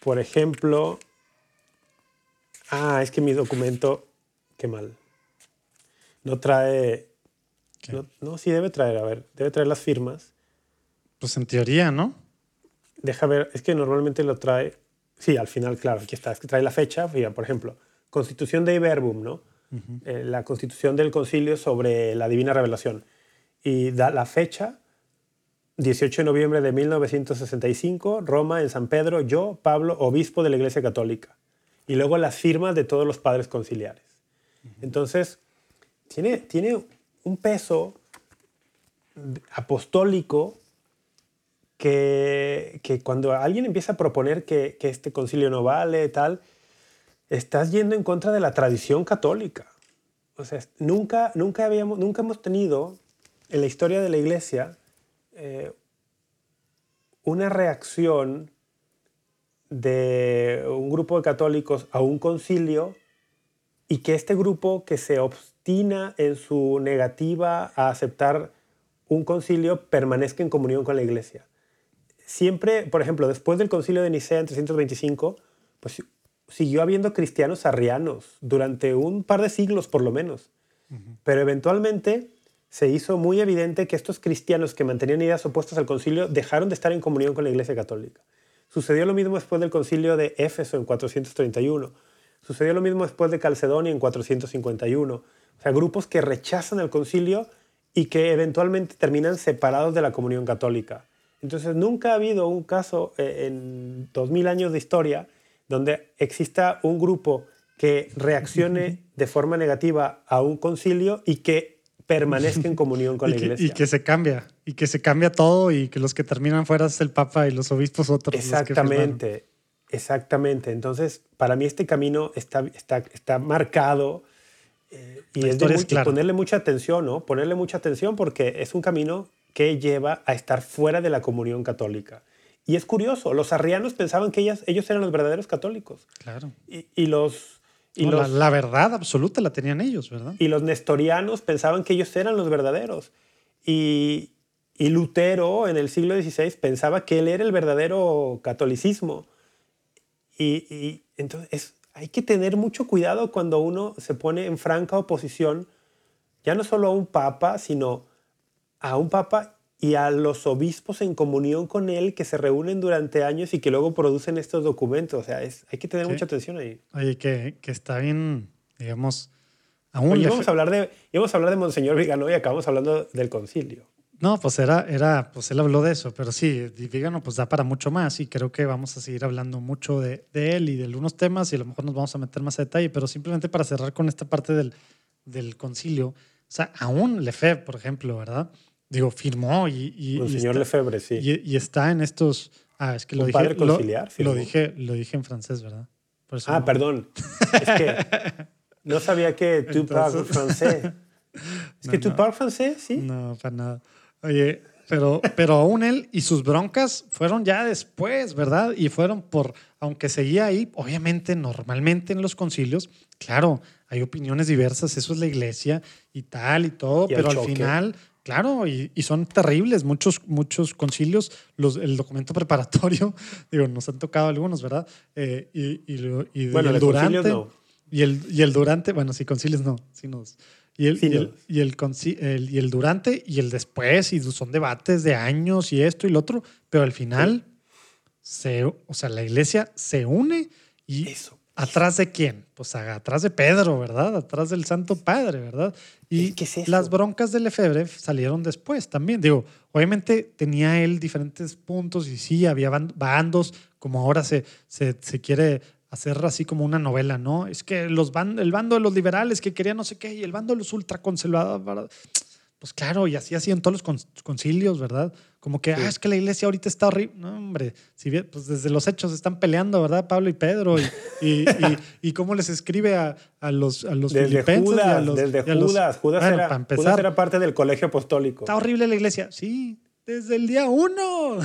Speaker 3: por ejemplo, Ah, es que mi documento, qué mal. No trae. No, sí debe traer, a ver, debe traer las firmas.
Speaker 2: Pues en teoría, ¿no?
Speaker 3: Deja ver, es que normalmente lo trae. Sí, al final, claro, aquí está, es que trae la fecha. Fíjate, por ejemplo, Constitución de Verbum, ¿no? Eh, la Constitución del Concilio sobre la Divina Revelación. Y da la fecha, 18 de noviembre de 1965, Roma, en San Pedro, yo, Pablo, obispo de la Iglesia Católica. Y luego las firmas de todos los padres conciliares. Entonces, tiene, tiene un peso apostólico que, que, cuando alguien empieza a proponer que, que, este concilio no vale, tal, estás yendo en contra de la tradición católica. O sea, nunca, nunca, habíamos, nunca hemos tenido en la historia de la iglesia eh, una reacción de un grupo de católicos a un concilio y que este grupo que se obstina en su negativa a aceptar un concilio permanezca en comunión con la iglesia. Siempre, por ejemplo, después del concilio de Nicea en 325, pues siguió habiendo cristianos arrianos durante un par de siglos por lo menos. Pero eventualmente se hizo muy evidente que estos cristianos que mantenían ideas opuestas al concilio dejaron de estar en comunión con la Iglesia Católica. Sucedió lo mismo después del concilio de Éfeso en 431. Sucedió lo mismo después de Calcedonia en 451. O sea, grupos que rechazan el concilio y que eventualmente terminan separados de la comunión católica. Entonces, nunca ha habido un caso eh, en 2000 años de historia donde exista un grupo que reaccione de forma negativa a un concilio y que permanezca en comunión con la iglesia.
Speaker 2: Y que se cambia, y que se cambia todo y que los que terminan fuera es el Papa y los obispos otros.
Speaker 3: Exactamente, exactamente. Entonces, para mí este camino está, está, está marcado eh, y es de ponerle mucha atención, ¿no? Ponerle mucha atención porque es un camino que lleva a estar fuera de la comunión católica. Y es curioso, los arrianos pensaban que ellas, ellos eran los verdaderos católicos.
Speaker 2: Claro.
Speaker 3: Y, los... Y
Speaker 2: la, verdad absoluta la tenían ellos, ¿verdad?
Speaker 3: Y los nestorianos pensaban que ellos eran los verdaderos. Y, y Lutero en el siglo XVI pensaba que él era el verdadero catolicismo. Y, y entonces hay que tener mucho cuidado cuando uno se pone en franca oposición, ya no solo a un papa, sino a un papa y a los obispos en comunión con él que se reúnen durante años y que luego producen estos documentos. O sea, es, hay que tener mucha atención ahí.
Speaker 2: Oye, que, que está bien, digamos, aún...
Speaker 3: Oye, íbamos, a hablar de, íbamos a hablar de Monseñor Vigano y acabamos hablando del concilio.
Speaker 2: No, pues era, era, pues él habló de eso, pero sí, Vigano pues da para mucho más y creo que vamos a seguir hablando mucho de, de, él y de algunos temas y a lo mejor nos vamos a meter más a detalle, pero simplemente para cerrar con esta parte del, del concilio, o sea, aún Lefebvre, por ejemplo, ¿verdad? Digo, firmó y. y
Speaker 3: el señor Lefebvre, sí.
Speaker 2: Y, está en estos. Ah, es que lo dije.
Speaker 3: Padre conciliar,
Speaker 2: lo, dije, lo dije en francés, ¿verdad?
Speaker 3: ah, perdón. Es que no sabía que tú parles francés. ¿Es que tú parles francés? Sí.
Speaker 2: No, para nada. Oye, pero, pero aún él y sus broncas fueron ya después, ¿verdad? Y fueron por, aunque seguía ahí, obviamente, normalmente en los concilios, claro, hay opiniones diversas, eso es la iglesia y tal y todo, pero al final Claro, y, son terribles muchos, muchos concilios. Los, el documento preparatorio, digo, nos han tocado algunos, ¿verdad? Eh, y, y,
Speaker 3: bueno, el durante. No.
Speaker 2: Y el, y el durante, bueno, sí, concilios no, sí nos. Y el, y, el, y, el, y el durante y el después, y son debates de años y esto y lo otro, pero al final, se, o sea, la iglesia se une y
Speaker 3: Eso.
Speaker 2: ¿Atrás de quién? Pues atrás de Pedro, ¿verdad? Atrás del Santo Padre, ¿verdad? Y las broncas de Lefebvre salieron después también. Digo, obviamente tenía él diferentes puntos y sí, había bandos, como ahora se, se, se quiere hacer así como una novela, ¿no? Es que los el bando de los liberales que querían no sé qué y el bando de los ultraconservadores. Pues claro, y así hacían todos los concilios, ¿verdad? Como que, ah, es que la iglesia ahorita está horrible. No, hombre, si bien, pues desde los hechos están peleando, ¿verdad? Pablo y Pedro. Y, y, y, cómo les escribe a, a los, a los
Speaker 3: desde Judas, desde Judas. Judas, era, Judas era parte del colegio apostólico.
Speaker 2: Está horrible la iglesia. Sí, desde el día uno.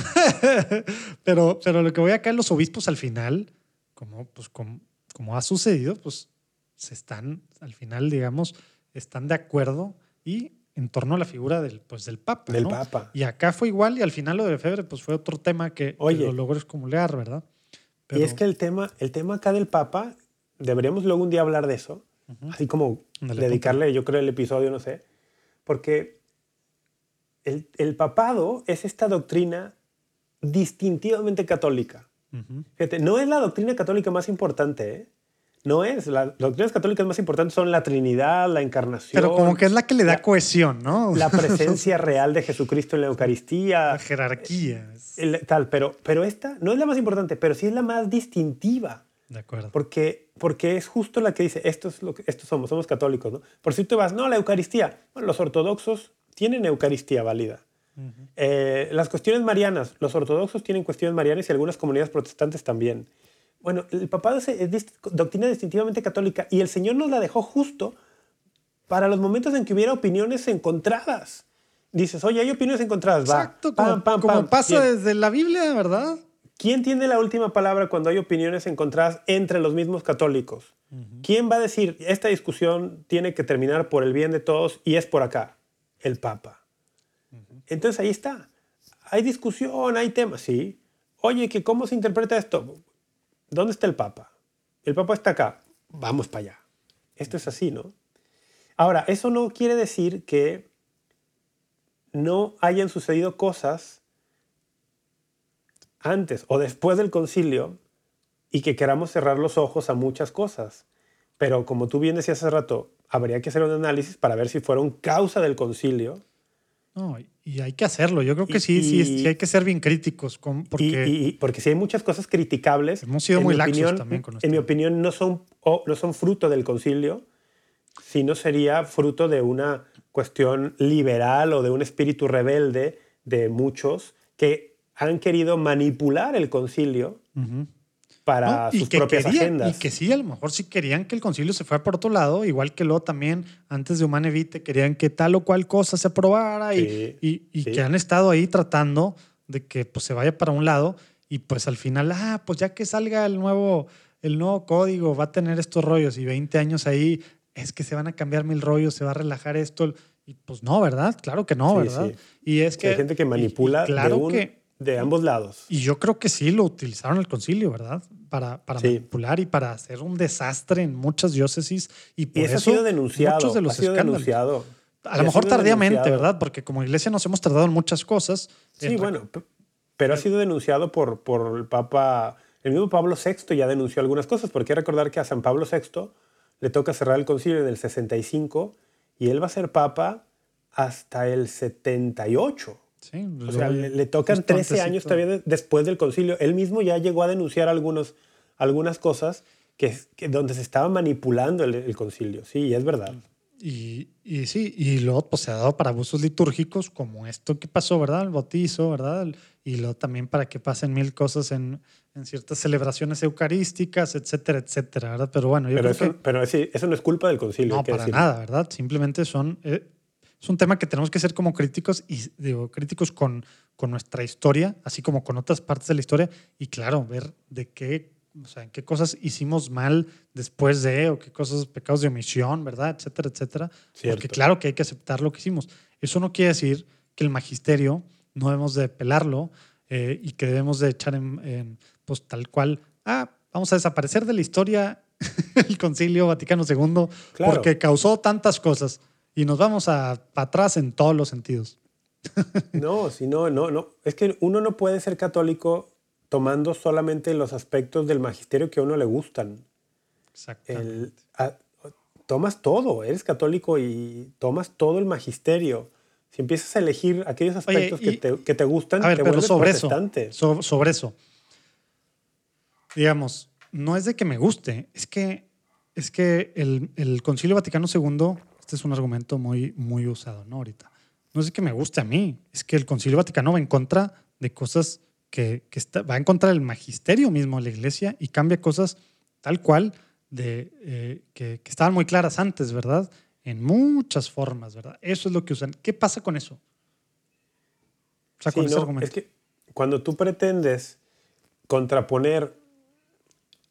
Speaker 2: pero, pero lo que voy acá, los obispos al final, como, pues, como, como ha sucedido, pues se están, al final, digamos, están de acuerdo y en torno a la figura del, pues, del Papa.
Speaker 3: Del Papa.
Speaker 2: Y acá fue igual y al final lo de Febre pues fue otro tema que, lo logró escumular, ¿verdad?
Speaker 3: Y es que el tema, el tema acá del Papa, deberíamos luego un día hablar de eso, así como dedicarle, yo creo, el episodio, no sé, porque el, papado es esta doctrina distintivamente católica. Fíjate, no es la doctrina católica más importante, ¿eh? No es. Las doctrinas católicas más importantes son la Trinidad, la encarnación.
Speaker 2: Pero como que es la que le da cohesión, ¿no?
Speaker 3: La presencia real de Jesucristo en la Eucaristía.
Speaker 2: La jerarquía.
Speaker 3: tal, pero, pero esta no es la más importante, pero sí es la más distintiva.
Speaker 2: De acuerdo.
Speaker 3: Porque, porque es justo la que dice, esto es lo que estos somos, somos católicos, ¿no? Por si tú vas, no, la Eucaristía. Bueno, los ortodoxos tienen Eucaristía válida. Eh, las cuestiones marianas, los ortodoxos tienen cuestiones marianas y algunas comunidades protestantes también. Bueno, el papado es, doctrina distintivamente católica y el Señor nos la dejó justo para los momentos en que hubiera opiniones encontradas. Dices, oye, hay opiniones encontradas, va.
Speaker 2: Exacto, como, pasa desde la Biblia, ¿verdad?
Speaker 3: ¿Quién tiene la última palabra cuando hay opiniones encontradas entre los mismos católicos? ¿Quién va a decir, esta discusión tiene que terminar por el bien de todos y es por acá? El Papa. Entonces ahí está. Hay discusión, hay temas, sí. Oye, que ¿cómo se interpreta esto? ¿Dónde está el Papa? El Papa está acá. Vamos para allá. Esto es así, ¿no? Ahora, eso no quiere decir que no hayan sucedido cosas antes o después del concilio y que queramos cerrar los ojos a muchas cosas. Pero como tú bien decías hace rato, habría que hacer un análisis para ver si fueron causa del concilio
Speaker 2: no, y hay que hacerlo. Yo creo que sí, sí, hay que ser bien críticos. porque,
Speaker 3: y, porque sí hay muchas cosas criticables.
Speaker 2: Hemos sido muy laxos también con
Speaker 3: esto. En mi opinión, no son, no son fruto del concilio, sino sería fruto de una cuestión liberal o de un espíritu rebelde de muchos que han querido manipular el concilio para sus propias agendas.
Speaker 2: Y que sí, a lo mejor sí querían que el concilio se fuera por otro lado, igual que luego también antes de Humane Vitae querían que tal o cual cosa se aprobara y, y, que han estado ahí tratando de que pues, se vaya para un lado y pues al final, ah, pues ya que salga el nuevo, el nuevo código, va a tener estos rollos y 20 años ahí, es que se van a cambiar mil rollos, se va a relajar esto. Y pues no, ¿verdad? Claro que no, ¿verdad? Y es que...
Speaker 3: Hay gente que manipula. claro que de ambos lados.
Speaker 2: Y yo creo que sí lo utilizaron el concilio, ¿verdad? Para, para manipular y para hacer un desastre en muchas diócesis. Y por eso,
Speaker 3: ha sido denunciado. Muchos de los ha denunciado.
Speaker 2: A lo mejor tardíamente, ¿verdad? Porque como iglesia nos hemos tardado en muchas cosas.
Speaker 3: Sí, bueno, pero ha sido denunciado por, por el Papa. El mismo Pablo VI ya denunció algunas cosas, porque hay que recordar que a San Pablo VI le toca cerrar el concilio en el 65 y él va a ser Papa hasta el 78 o sea, le, tocan 13 años todavía después del concilio. Él mismo ya llegó a denunciar algunos, algunas cosas que, donde se estaba manipulando el, concilio. Sí, es verdad.
Speaker 2: Y, y, sí, y luego pues, se ha dado para abusos litúrgicos como esto que pasó, ¿verdad? El bautizo, ¿verdad? Y luego también para que pasen mil cosas en, en ciertas celebraciones eucarísticas, etcétera, etcétera, ¿verdad? Pero bueno, yo
Speaker 3: pero
Speaker 2: creo
Speaker 3: eso, Pero eso no es culpa del concilio.
Speaker 2: No, para nada, ¿verdad? Simplemente son... Eh, es un tema que tenemos que ser como críticos y digo, críticos con, con nuestra historia, así como con otras partes de la historia y claro, ver de qué, o sea, qué cosas hicimos mal después de o qué cosas, pecados de omisión, ¿verdad? Etcétera, etcétera. Porque claro que hay que aceptar lo que hicimos. Eso no quiere decir que el magisterio no debemos de pelarlo eh, y que debemos de echar en, pues tal cual, ah, vamos a desaparecer de la historia el concilio Vaticano II porque causó tantas cosas y nos vamos a, para atrás en todos los sentidos.
Speaker 3: No, si no, no, no. Es que uno no puede ser católico tomando solamente los aspectos del magisterio que a uno le gustan.
Speaker 2: Exactamente.
Speaker 3: tomas todo, eres católico y tomas todo el magisterio. Si empiezas a elegir aquellos aspectos que, te, que, te, gustan,
Speaker 2: a ver,
Speaker 3: te
Speaker 2: pero sobre
Speaker 3: protestante.
Speaker 2: eso, sobre eso, digamos, no es de que me guste, es que, es que el, el Concilio Vaticano II este es un argumento muy, muy usado, ¿no? Ahorita. No es que me guste a mí, es que el Concilio Vaticano va en contra de cosas que, que está, va en contra del magisterio mismo de la iglesia y cambia cosas tal cual de, eh, que, que, estaban muy claras antes, ¿verdad? En muchas formas, ¿verdad? Eso es lo que usan. ¿Qué pasa con eso?
Speaker 3: O sea, con ese argumento. Es que cuando tú pretendes contraponer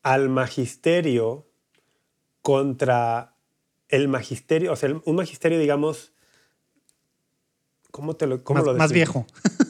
Speaker 3: al magisterio contra el magisterio, o sea, un magisterio, digamos, ¿cómo te lo, cómo
Speaker 2: más, más viejo.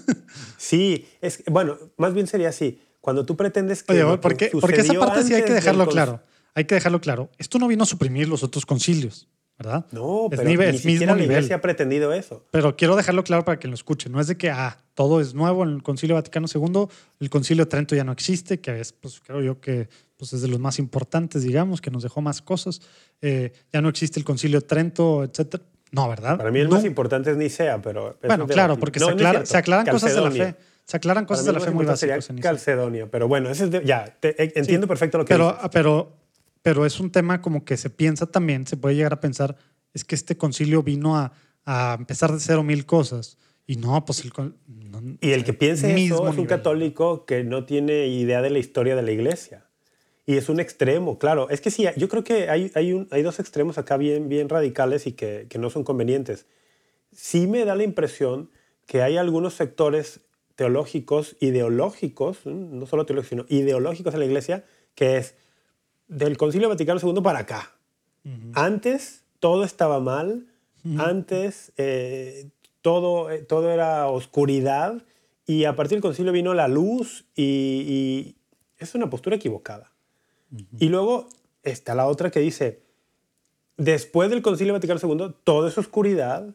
Speaker 3: sí, es, bueno, más bien sería así. Cuando tú pretendes que.
Speaker 2: Oye, porque, porque esa parte sí hay que dejarlo claro. Hay que dejarlo claro. Esto no vino a suprimir los otros concilios. ¿verdad?
Speaker 3: No,
Speaker 2: Es
Speaker 3: pero
Speaker 2: nivel-
Speaker 3: ni
Speaker 2: es mismo
Speaker 3: la
Speaker 2: nivel.
Speaker 3: ha pretendido eso.
Speaker 2: Pero quiero dejarlo claro para que lo escuche. No es de que ah, todo es nuevo en el Concilio Vaticano II, el Concilio de Trento ya no existe, que es, pues creo yo que pues, es de los más importantes, digamos, que nos dejó más cosas. Eh, ya no existe el Concilio de Trento, etcétera. No, ¿verdad?
Speaker 3: Para mí el
Speaker 2: No.
Speaker 3: más importante es Nicea, pero...
Speaker 2: Bueno, claro, porque
Speaker 3: No,
Speaker 2: se,
Speaker 3: no
Speaker 2: aclara-
Speaker 3: cierto.
Speaker 2: se aclaran cosas de la
Speaker 3: Calcedonia.
Speaker 2: fe. Se aclaran cosas de la fe muy básicas. en.
Speaker 3: Calcedonia, pero bueno, ese es de- ya, te- eh, entiendo perfecto lo que
Speaker 2: pero,
Speaker 3: dices.
Speaker 2: pero, pero es un tema como que se piensa también, se puede llegar a pensar, es que este concilio vino a, a empezar de cero mil cosas. Y no, pues el... no,
Speaker 3: Y el que piense eso es un
Speaker 2: nivel.
Speaker 3: católico que no tiene idea de la historia de la iglesia. Y es un extremo, claro. Es que sí, yo creo que hay, hay, un- hay dos extremos acá bien, bien radicales y que, que no son convenientes. Sí me da la impresión que hay algunos sectores teológicos, ideológicos, ¿m? no solo teológicos, sino ideológicos en la iglesia, que es del Concilio Vaticano II para acá. Antes todo estaba mal, antes eh, todo, eh, todo era oscuridad y a partir del concilio vino la luz y, y es una postura equivocada. Y luego está la otra que dice, después del concilio Vaticano II todo es oscuridad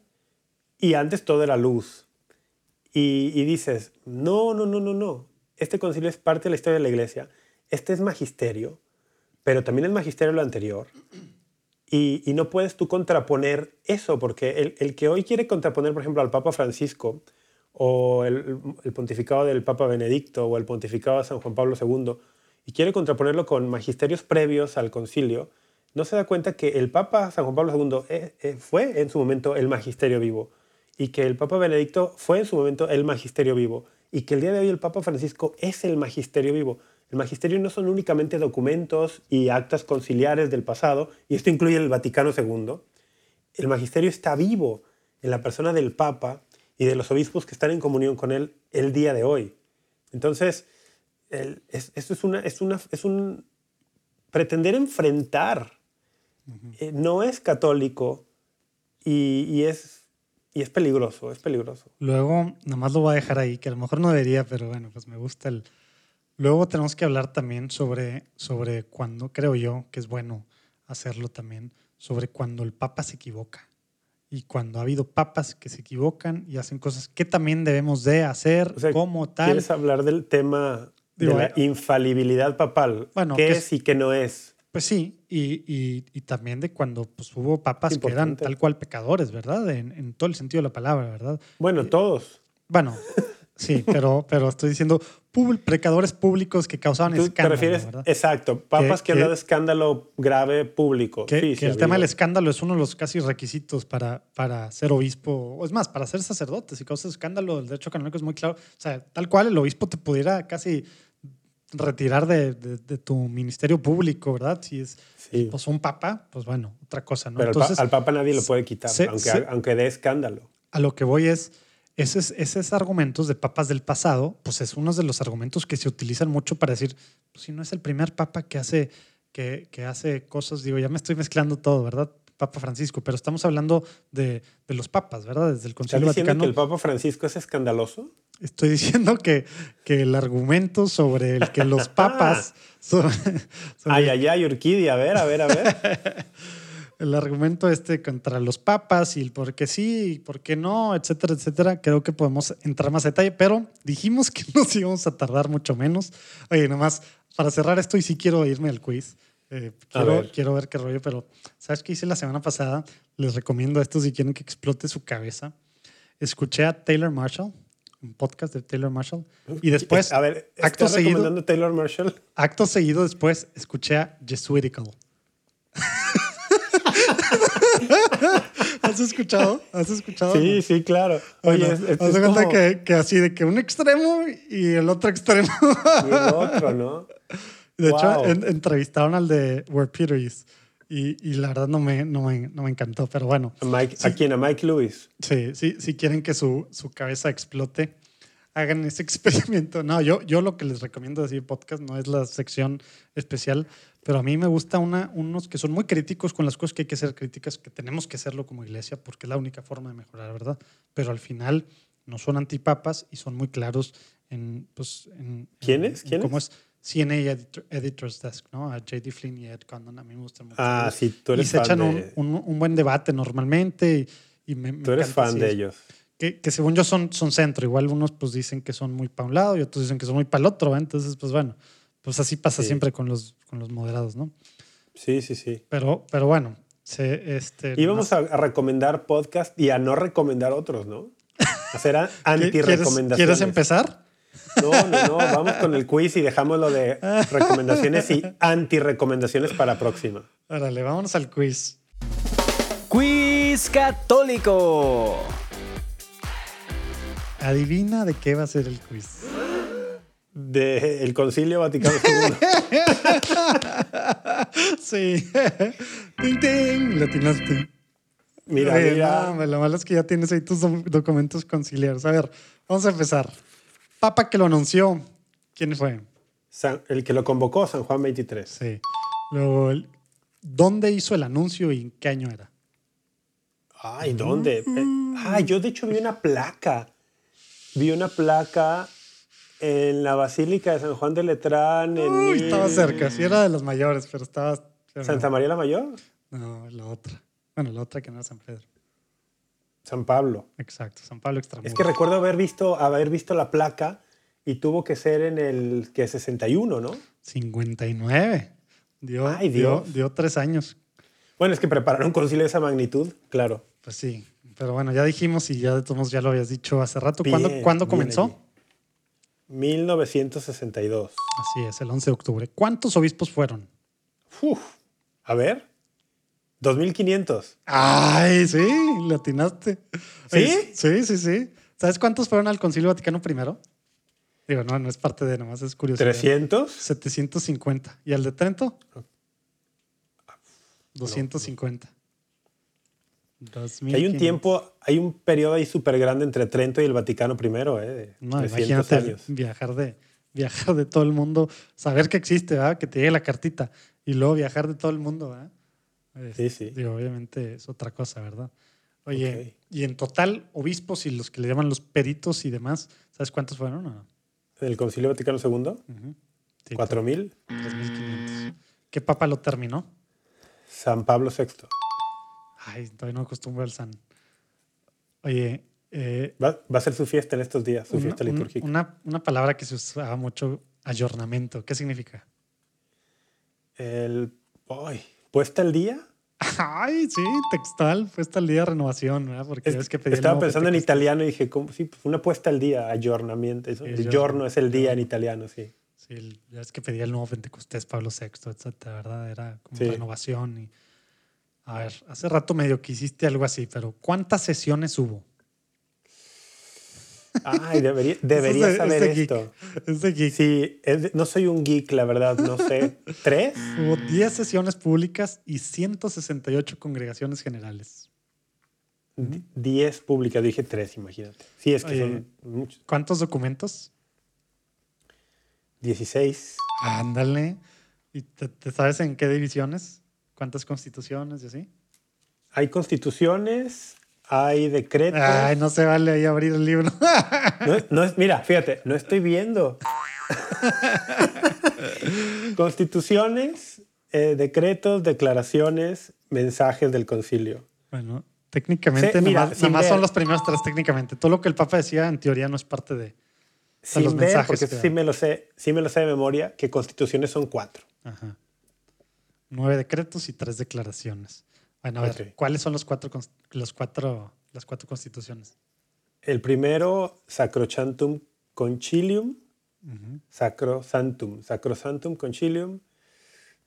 Speaker 3: y antes todo era luz. Y, dices, no, no, no, no, no, este concilio es parte de la historia de la iglesia, este es magisterio, pero también es magisterio lo anterior. Y, no puedes tú contraponer eso, porque el, que hoy quiere contraponer, por ejemplo, al Papa Francisco, o el pontificado del Papa Benedicto, o el pontificado de San Juan Pablo II, y quiere contraponerlo con magisterios previos al concilio, no se da cuenta que el Papa San Juan Pablo II eh, eh, fue en su momento el magisterio vivo, y que el Papa Benedicto fue en su momento el magisterio vivo, y que el día de hoy el Papa Francisco es el magisterio vivo. El magisterio no son únicamente documentos y actas conciliares del pasado, y esto incluye el Vaticano II. El magisterio está vivo en la persona del Papa y de los obispos que están en comunión con él el día de hoy. Entonces, el- es- esto es, una, es, una, es un pretender enfrentar. eh, no es católico y, y es, y es peligroso, es peligroso.
Speaker 2: Luego, nada más lo voy a dejar ahí, que a lo mejor no debería, pero bueno, pues me gusta el... Luego tenemos que hablar también sobre, sobre cuando, creo yo, que es bueno hacerlo también, sobre cuando el Papa se equivoca. Y cuando ha habido papas que se equivocan y hacen cosas que también debemos de hacer,
Speaker 3: O sea,
Speaker 2: como tal.
Speaker 3: ¿Quieres hablar del tema de la
Speaker 2: eh,
Speaker 3: infalibilidad papal?
Speaker 2: Bueno,
Speaker 3: ¿Qué
Speaker 2: que
Speaker 3: es y qué no es?
Speaker 2: Pues sí, y, y- y también de cuando pues, hubo papas que eran tal cual pecadores, ¿verdad? En, en todo el sentido de la palabra, ¿verdad?
Speaker 3: Bueno, todos.
Speaker 2: Bueno, sí, pero, pero estoy diciendo pub- pecadores públicos que causaban
Speaker 3: Tú te
Speaker 2: escándalo,
Speaker 3: refieres,
Speaker 2: ¿verdad?
Speaker 3: exacto, papas que,
Speaker 2: que-
Speaker 3: han dado escándalo grave público.
Speaker 2: Que,
Speaker 3: Sí,
Speaker 2: que el tema del escándalo es uno de los casi requisitos para, para ser obispo, o es más, para ser sacerdote. Si causas escándalo, el derecho canónico es muy claro. O sea, tal cual el obispo te pudiera casi retirar de, de- de tu ministerio público, ¿verdad? Si es
Speaker 3: Sí.
Speaker 2: pues, un papa, pues bueno, otra cosa, ¿no?
Speaker 3: Pero al pa-
Speaker 2: Entonces,
Speaker 3: al Papa nadie lo puede quitar,
Speaker 2: se-
Speaker 3: aunque,
Speaker 2: se-
Speaker 3: aunque dé escándalo.
Speaker 2: a lo que voy es, esos, esos argumentos de papas del pasado, pues es uno de los argumentos que se utilizan mucho para decir, pues si no es el primer papa que hace, que, que hace cosas, digo, ya me estoy mezclando todo, ¿verdad? Papa Francisco, pero estamos hablando de, de los papas, ¿verdad? Desde el
Speaker 3: ¿Estás
Speaker 2: Concilio
Speaker 3: diciendo
Speaker 2: Vaticano.
Speaker 3: que el Papa Francisco es escandaloso?
Speaker 2: Estoy diciendo que, que el argumento sobre el que los papas... sobre- sobre-
Speaker 3: Ay, ay, ay, Urquidia, a ver, a ver, a ver.
Speaker 2: el argumento este contra los papas y el por qué sí y por qué no, etcétera, etcétera, creo que podemos entrar más a detalle, pero dijimos que nos íbamos a tardar mucho menos. Oye, nomás para cerrar esto y sí quiero irme al quiz. eh, quiero,
Speaker 3: ver.
Speaker 2: quiero ver qué rollo, pero ¿sabes qué hice la semana pasada? Les recomiendo esto si quieren que explote su cabeza. Escuché a Taylor Marshall, un podcast de Taylor Marshall, y después,
Speaker 3: a ver,
Speaker 2: acto
Speaker 3: ¿estás
Speaker 2: seguido,
Speaker 3: Taylor Marshall?
Speaker 2: acto seguido después, escuché a Jesuitical. ¿Has escuchado? ¿Has escuchado?
Speaker 3: Sí, sí, claro. Oye,
Speaker 2: Bueno,
Speaker 3: es,
Speaker 2: haz de cuenta
Speaker 3: como-
Speaker 2: que, que así de que un extremo y el otro extremo.
Speaker 3: y el otro, ¿no?
Speaker 2: De hecho, en- entrevistaron al de Where Peter is. Y, y la verdad no me, no, me, no me encantó, pero bueno.
Speaker 3: A, Mike, ¿A quién? A Mike Lewis.
Speaker 2: Sí, sí, si quieren que su, su cabeza explote, hagan ese experimento. No, yo, yo lo que les recomiendo decir podcast no es la sección especial, pero a mí me gusta una, unos que son muy críticos con las cosas que hay que ser críticas, que tenemos que hacerlo como iglesia, porque es la única forma de mejorar, ¿verdad? Pero al final no son antipapas y son muy claros en... Pues, en
Speaker 3: ¿Quiénes?
Speaker 2: en- en
Speaker 3: ¿Quiénes?
Speaker 2: cómo es. CNA Editor's Desk, ¿no? A J.D. Flynn y Ed Condon. A mí me gustan mucho.
Speaker 3: Ah, sí, tú eres
Speaker 2: Y se
Speaker 3: fan
Speaker 2: echan
Speaker 3: de,
Speaker 2: un, un- un buen debate normalmente. Y, y me, me
Speaker 3: Tú eres fan
Speaker 2: así
Speaker 3: de ellos.
Speaker 2: Que, que según yo son, son centro. Igual unos pues dicen que son muy para un lado y otros dicen que son muy para el otro. ¿eh? Entonces, pues bueno, pues así pasa
Speaker 3: Sí.
Speaker 2: siempre con los, con los moderados, ¿no?
Speaker 3: Sí, sí, sí.
Speaker 2: Pero, pero bueno, se, este,
Speaker 3: Íbamos
Speaker 2: nomás-
Speaker 3: a, recomendar podcast y a no recomendar otros, ¿no? Hacer a-
Speaker 2: ¿Qui- ¿Quieres,
Speaker 3: anti-recomendaciones.
Speaker 2: ¿Quieres empezar?
Speaker 3: No, no, no. Vamos con el quiz y dejamos lo de recomendaciones y anti-recomendaciones para próxima.
Speaker 2: Órale, vámonos al quiz.
Speaker 1: Quiz católico.
Speaker 2: Adivina de qué va a ser el quiz.
Speaker 3: De el Concilio Vaticano II.
Speaker 2: Sí. ting, ting, le atinaste.
Speaker 3: Mira,
Speaker 2: Oye,
Speaker 3: mira.
Speaker 2: no, lo malo es que ya tienes ahí tus do- documentos conciliares. A ver, vamos a empezar. Papa que lo anunció. ¿Quién fue?
Speaker 3: San- el que lo convocó, San Juan 23.
Speaker 2: Sí. Luego, ¿dónde hizo el anuncio y en qué año era?
Speaker 3: Ay, ¿dónde? Eh, Ah, yo de hecho vi una placa. Vi una placa en la Basílica de San Juan de Letrán. En
Speaker 2: Uy, estaba cerca. Sí, era de los mayores, pero estaba. pero
Speaker 3: Santa María la Mayor.
Speaker 2: No, la otra. Bueno, la otra que no era San Pedro.
Speaker 3: San Pablo.
Speaker 2: Exacto, San Pablo Extramuros.
Speaker 3: Es que recuerdo haber visto, haber visto la placa y tuvo que ser en el que 61, ¿no?
Speaker 2: 59. Dio,
Speaker 3: Ay,
Speaker 2: dio,
Speaker 3: Dios.
Speaker 2: dio tres años.
Speaker 3: Bueno, es que preparar un concilio de esa magnitud, claro.
Speaker 2: Pues sí. Pero bueno, ya dijimos y ya de todos modos ya lo habías dicho hace rato. ¿Cuándo,
Speaker 3: Bien,
Speaker 2: ¿cuándo comenzó?
Speaker 3: allí. 1962.
Speaker 2: Así es, el 11 de octubre. ¿Cuántos obispos fueron?
Speaker 3: Uf, a ver. 2500.
Speaker 2: Ay, sí, le atinaste.
Speaker 3: ¿Sí?
Speaker 2: Sí, sí, sí. ¿Sabes cuántos fueron al Concilio Vaticano I? Digo, no, no es parte de nomás, es curioso.
Speaker 3: 300.
Speaker 2: 750. ¿Y al de Trento? 250.
Speaker 3: Que hay un tiempo, hay un periodo ahí súper grande entre Trento y el Vaticano primero, ¿eh? De
Speaker 2: No,
Speaker 3: 300
Speaker 2: imagínate
Speaker 3: años.
Speaker 2: viajar de, viajar de todo el mundo, saber que existe, ¿verdad? que te llegue la cartita y luego viajar de todo el mundo. ¿verdad? Es-
Speaker 3: Sí, sí.
Speaker 2: Digo, obviamente es otra cosa, ¿verdad? Oye, y en total, obispos y los que le llaman los peritos y demás, ¿sabes cuántos fueron? o no?
Speaker 3: ¿El Concilio Vaticano II?
Speaker 2: Ujú. Sí,
Speaker 3: 4000.
Speaker 2: 3.500. ¿Qué papa lo terminó?
Speaker 3: San Pablo VI.
Speaker 2: Ay, todavía no me acostumbro al san. Oye, eh,
Speaker 3: Va, va a ser su fiesta en estos días, su
Speaker 2: una,
Speaker 3: fiesta litúrgica.
Speaker 2: una, una palabra que se usaba mucho, ayornamiento. ¿Qué significa?
Speaker 3: El. Ay, ¿Puesta el día?
Speaker 2: Ay, sí, textual, fue hasta el día de renovación, ¿verdad? Porque
Speaker 3: Es-
Speaker 2: es que pedí
Speaker 3: estaba pensando en italiano y dije, ¿cómo? Sí, pues una puesta al día, aggiornamiento. Eso, el
Speaker 2: giorno.
Speaker 3: es el día en italiano, sí.
Speaker 2: Sí, ya es que pedía el nuevo Pentecostés, Pablo VI, etcétera, ¿verdad? Era como
Speaker 3: Sí.
Speaker 2: renovación. Y... A ver, hace rato medio que hiciste algo así, pero ¿cuántas sesiones hubo?
Speaker 3: Ay, debería, debería
Speaker 2: es
Speaker 3: saber
Speaker 2: es
Speaker 3: esto.
Speaker 2: Es de geek.
Speaker 3: Sí, es no soy un geek, la verdad, no sé. ¿Tres?
Speaker 2: Hubo 10 sesiones públicas y 168 congregaciones generales.
Speaker 3: D- Diez públicas, dije tres, imagínate. Sí, es que
Speaker 2: Oye.
Speaker 3: son muchos.
Speaker 2: ¿Cuántos documentos?
Speaker 3: Dieciséis.
Speaker 2: Ándale. ¿Y te, te sabes en qué divisiones? ¿Cuántas constituciones y así?
Speaker 3: Hay constituciones, hay decretos.
Speaker 2: Ay, no se vale ahí abrir el libro.
Speaker 3: No, no mira, fíjate, no estoy viendo. Constituciones, eh, decretos, declaraciones, mensajes del concilio.
Speaker 2: Bueno, técnicamente,
Speaker 3: Sí, mira,
Speaker 2: nomás, nomás son los primeros tres técnicamente. Todo lo que el Papa decía, en teoría, no es parte de...
Speaker 3: Sin
Speaker 2: los
Speaker 3: ver,
Speaker 2: mensajes
Speaker 3: porque
Speaker 2: que
Speaker 3: sí me lo sé, sí me lo sé de memoria, que constituciones son cuatro.
Speaker 2: Ajá. Nueve decretos y tres declaraciones. Bueno, a ver,
Speaker 3: Ok.
Speaker 2: ¿cuáles son los cuatro, los cuatro, las cuatro constituciones?
Speaker 3: El primero, Sacrosantum Concilium,
Speaker 2: Ujú.
Speaker 3: Sacrosantum, Sacrosantum Concilium,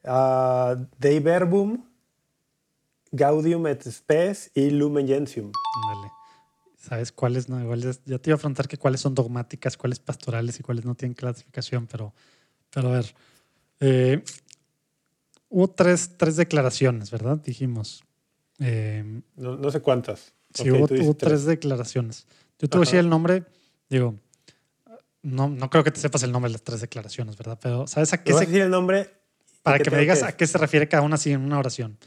Speaker 3: ah, Dei Verbum, Gaudium et Spes y Lumen Gentium.
Speaker 2: Ándale. ¿Sabes cuáles no? Igual ya, ya te iba a afrontar que cuáles son dogmáticas, cuáles pastorales y cuáles no tienen clasificación, pero, pero a ver. eh, hubo tres, tres declaraciones, ¿verdad? Dijimos. Eh,
Speaker 3: No, no sé cuántas.
Speaker 2: sí, hubo, tres declaraciones. Yo te voy a decir el nombre, digo, no, no creo que te sepas el nombre de las tres declaraciones, ¿verdad? Pero ¿sabes a
Speaker 3: ¿Me
Speaker 2: qué se,
Speaker 3: decir el nombre?
Speaker 2: para que me digas a qué se refiere cada una así en una oración?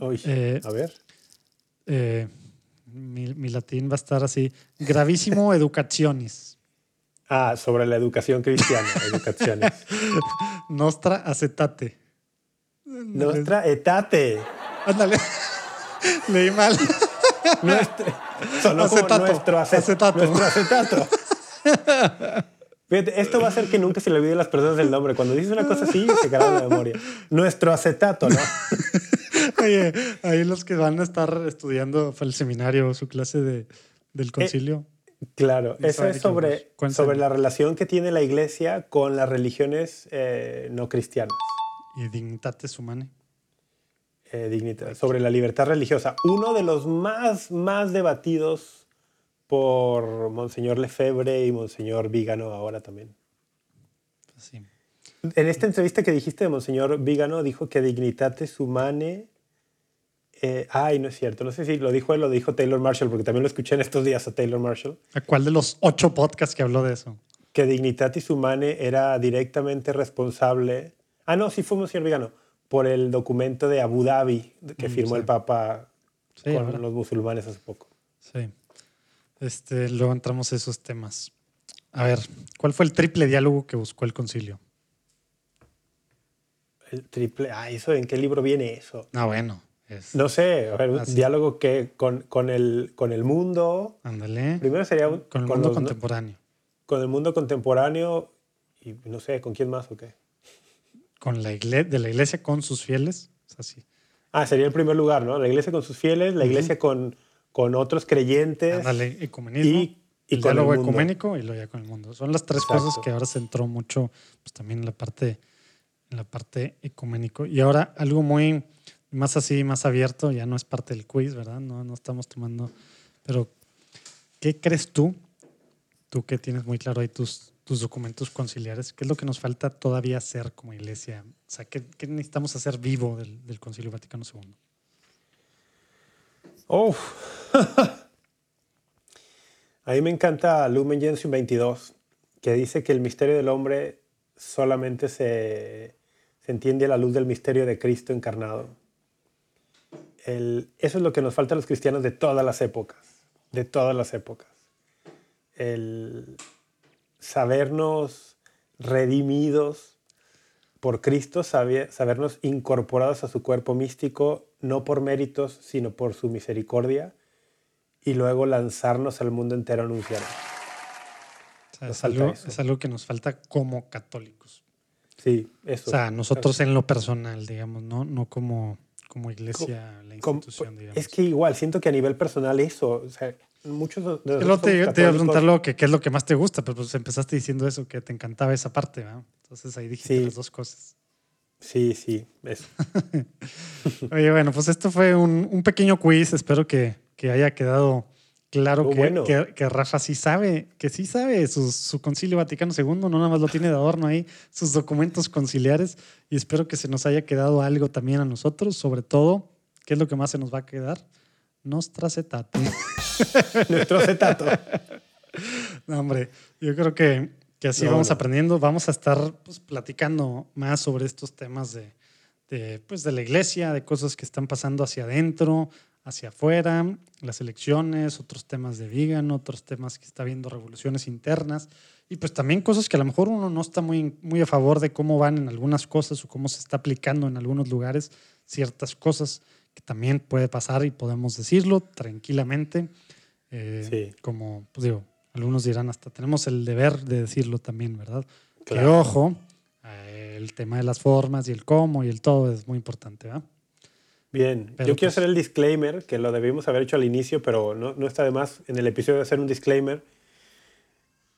Speaker 3: Uy,
Speaker 2: Eh,
Speaker 3: a ver.
Speaker 2: Eh, mi, mi latín va a estar así. Gravísimo educationis.
Speaker 3: Ah, sobre la educación cristiana. educaciones.
Speaker 2: Nostra acetate.
Speaker 3: Nostra etate.
Speaker 2: Ándale. Leí mal.
Speaker 3: Nuestro,
Speaker 2: Acetato.
Speaker 3: nuestro ace-
Speaker 2: Acetato.
Speaker 3: Nuestro acetato. Fíjate, esto va a hacer que nunca se le olvide a las personas el nombre. Cuando dices una cosa así, se queda en la memoria. Nuestro acetato, ¿no?
Speaker 2: Oye, ahí los que van a estar estudiando para el seminario, su clase de, del concilio.
Speaker 3: Claro, eso es sobre, sobre la relación que tiene la iglesia con las religiones eh, no cristianas.
Speaker 2: Y Dignitates Humanae.
Speaker 3: eh, dignidad, sobre la libertad religiosa. Uno de los más, más debatidos por Monseñor Lefebvre y Monseñor Vígano ahora también.
Speaker 2: Pues sí.
Speaker 3: En esta entrevista que dijiste de Monseñor Vígano, dijo que Dignitatis Humanae... eh, ay, no es cierto. No sé si lo dijo él o lo dijo Taylor Marshall, porque también lo escuché en estos días a Taylor Marshall.
Speaker 2: ¿A cuál de los ocho podcasts que habló de eso?
Speaker 3: que Dignitatis Humanae era directamente responsable. Ah, no, sí fue Monseñor Vigano, por el documento de Abu Dhabi que
Speaker 2: Mm,
Speaker 3: firmó
Speaker 2: sí.
Speaker 3: el Papa
Speaker 2: Sí,
Speaker 3: con los musulmanes hace poco.
Speaker 2: Sí. Este, luego entramos a esos temas. A ver, ¿cuál fue el triple diálogo que buscó el concilio?
Speaker 3: El triple. Ah, ¿eso en qué libro viene eso?
Speaker 2: Ah, bueno. Es,
Speaker 3: No sé, a ver, un diálogo que con, con, el, con el mundo.
Speaker 2: Ándale.
Speaker 3: Primero sería un-
Speaker 2: Con el mundo
Speaker 3: los-
Speaker 2: contemporáneo.
Speaker 3: con el mundo contemporáneo y no sé, ¿con quién más o qué?
Speaker 2: Con la de la iglesia con sus fieles. Es así.
Speaker 3: Ah, sería el primer lugar, ¿no? La iglesia con sus fieles, la iglesia con, con otros creyentes
Speaker 2: Ándale, ecumenismo.
Speaker 3: y, y
Speaker 2: el
Speaker 3: con el
Speaker 2: diálogo
Speaker 3: mundo.
Speaker 2: ecuménico y luego ya con el mundo. Son las tres
Speaker 3: Exacto.
Speaker 2: cosas que ahora se entró mucho, pues también en la parte, en la parte ecuménico. Y ahora algo muy más así, más abierto, ya no es parte del quiz, ¿verdad? No, no estamos tomando. Pero, ¿qué crees tú? Tú que tienes muy claro ahí tus, tus documentos conciliares, ¿qué es lo que nos falta todavía hacer como iglesia? O sea, ¿qué, necesitamos hacer vivo del, Concilio Vaticano II?
Speaker 3: Oh. A mí me encanta Lumen Gentium 22, que dice que el misterio del hombre solamente se, se entiende a la luz del misterio de Cristo encarnado. Eso es lo que nos falta a los cristianos de todas las épocas, de todas las épocas. El sabernos redimidos por Cristo, sabe- sabernos incorporados a su cuerpo místico, no por méritos, sino por su misericordia, y luego lanzarnos al mundo entero a anunciar.
Speaker 2: O sea, es, algo, es algo que nos falta como católicos.
Speaker 3: Sí, eso.
Speaker 2: O sea, nosotros en lo personal, digamos, no, no como, como iglesia, la institución, digamos.
Speaker 3: es que igual, siento que a nivel personal eso, o sea, muchos de
Speaker 2: luego te, te iba a preguntar luego que qué es lo que más te gusta, pero pues empezaste diciendo eso, que te encantaba esa parte, ¿verdad? Entonces ahí dijiste
Speaker 3: Sí.
Speaker 2: las dos cosas.
Speaker 3: Sí, sí, eso.
Speaker 2: Oye, bueno, pues esto fue un, un pequeño quiz. Espero que, que haya quedado claro
Speaker 3: Oh,
Speaker 2: que,
Speaker 3: bueno.
Speaker 2: que, que Rafa sí sabe, que sí sabe su, su concilio Vaticano II, no nada más lo tiene de adorno ahí, sus documentos conciliares. Y espero que se nos haya quedado algo también a nosotros, sobre todo, ¿qué es lo que más se nos va a quedar? Nostra Cetate.
Speaker 3: Nuestro acetato.
Speaker 2: No, hombre, yo creo que, que así
Speaker 3: No,
Speaker 2: vamos
Speaker 3: no.
Speaker 2: aprendiendo. Vamos a estar pues, platicando más sobre estos temas de, de, pues, de la iglesia, de cosas que están pasando hacia adentro, hacia afuera, las elecciones, otros temas de vegan, otros temas que está viendo revoluciones internas y pues también cosas que a lo mejor uno no está muy, muy a favor de cómo van en algunas cosas o cómo se está aplicando en algunos lugares ciertas cosas que también puede pasar y podemos decirlo tranquilamente. Eh,
Speaker 3: Sí.
Speaker 2: Como, pues digo, algunos dirán hasta tenemos el deber de decirlo también, ¿verdad? Que
Speaker 3: Claro.
Speaker 2: ojo, eh, el tema de las formas y el cómo y el todo es muy importante, ¿verdad?
Speaker 3: Bien,
Speaker 2: Pero
Speaker 3: yo quiero
Speaker 2: pues-
Speaker 3: hacer el disclaimer, que lo debimos haber hecho al inicio, pero no, no está de más en el episodio hacer un disclaimer.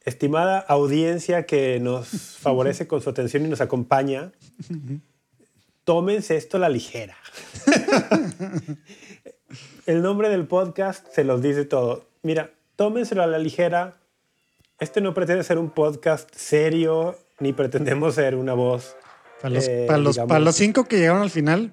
Speaker 3: Estimada audiencia que nos favorece con su atención y nos acompaña, tómense esto a la ligera. el nombre del podcast se los dice todo. Mira, tómenselo a la ligera. Este no pretende ser un podcast serio, ni pretendemos ser una voz
Speaker 2: Para los,
Speaker 3: Eh,
Speaker 2: para los,
Speaker 3: digamos-
Speaker 2: para los cinco que llegaron al final,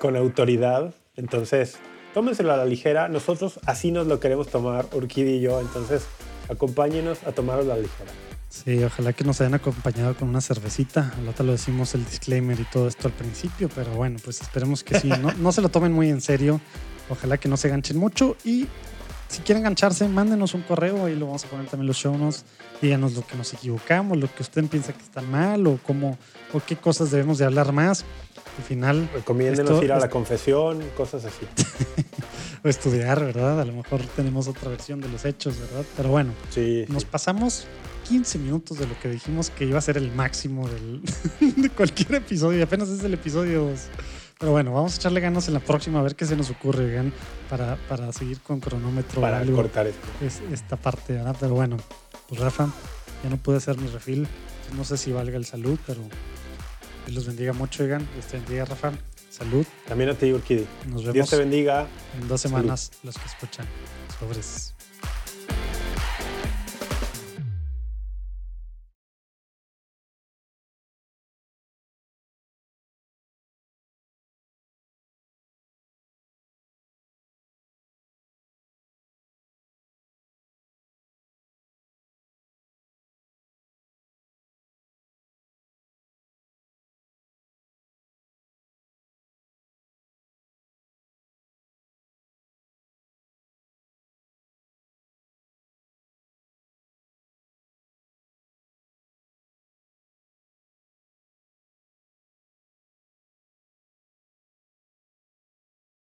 Speaker 3: con autoridad. Entonces, tómenselo a la ligera. Nosotros así nos lo queremos tomar, Urquidi y yo. Entonces, acompáñenos a tomarlo a la ligera.
Speaker 2: Sí, ojalá que nos hayan acompañado con una cervecita. Otro lo decimos el disclaimer y todo esto al principio, pero bueno, pues esperemos que sí. No, no se lo tomen muy en serio. Ojalá que no se ganchen mucho y si quieren engancharse, mándenos un correo, ahí lo vamos a poner también en los show notes. Díganos lo que nos equivocamos, lo que usted piensa que está mal o cómo o qué cosas debemos de hablar más. Al final.
Speaker 3: Recomiéndenos ir a la confesión, cosas así.
Speaker 2: o estudiar, ¿verdad? A lo mejor tenemos otra versión de los hechos, ¿verdad? Pero bueno,
Speaker 3: sí,
Speaker 2: nos pasamos 15 minutos de lo que dijimos que iba a ser el máximo del, de cualquier episodio y apenas es el episodio 2. Pero bueno, vamos a echarle ganas en la próxima a ver qué se nos ocurre, para, para seguir con cronómetro.
Speaker 3: Para cortar esto.
Speaker 2: Es, esta parte, ¿verdad? Pero bueno, pues Rafa, ya no pude hacer mi refil. No sé si valga el salud, pero Dios los bendiga mucho, oigan. Dios te bendiga, Rafa. Salud.
Speaker 3: También a ti, Urquidi.
Speaker 2: Nos vemos.
Speaker 3: Dios te bendiga.
Speaker 2: En dos semanas, los que escuchan. Sobres.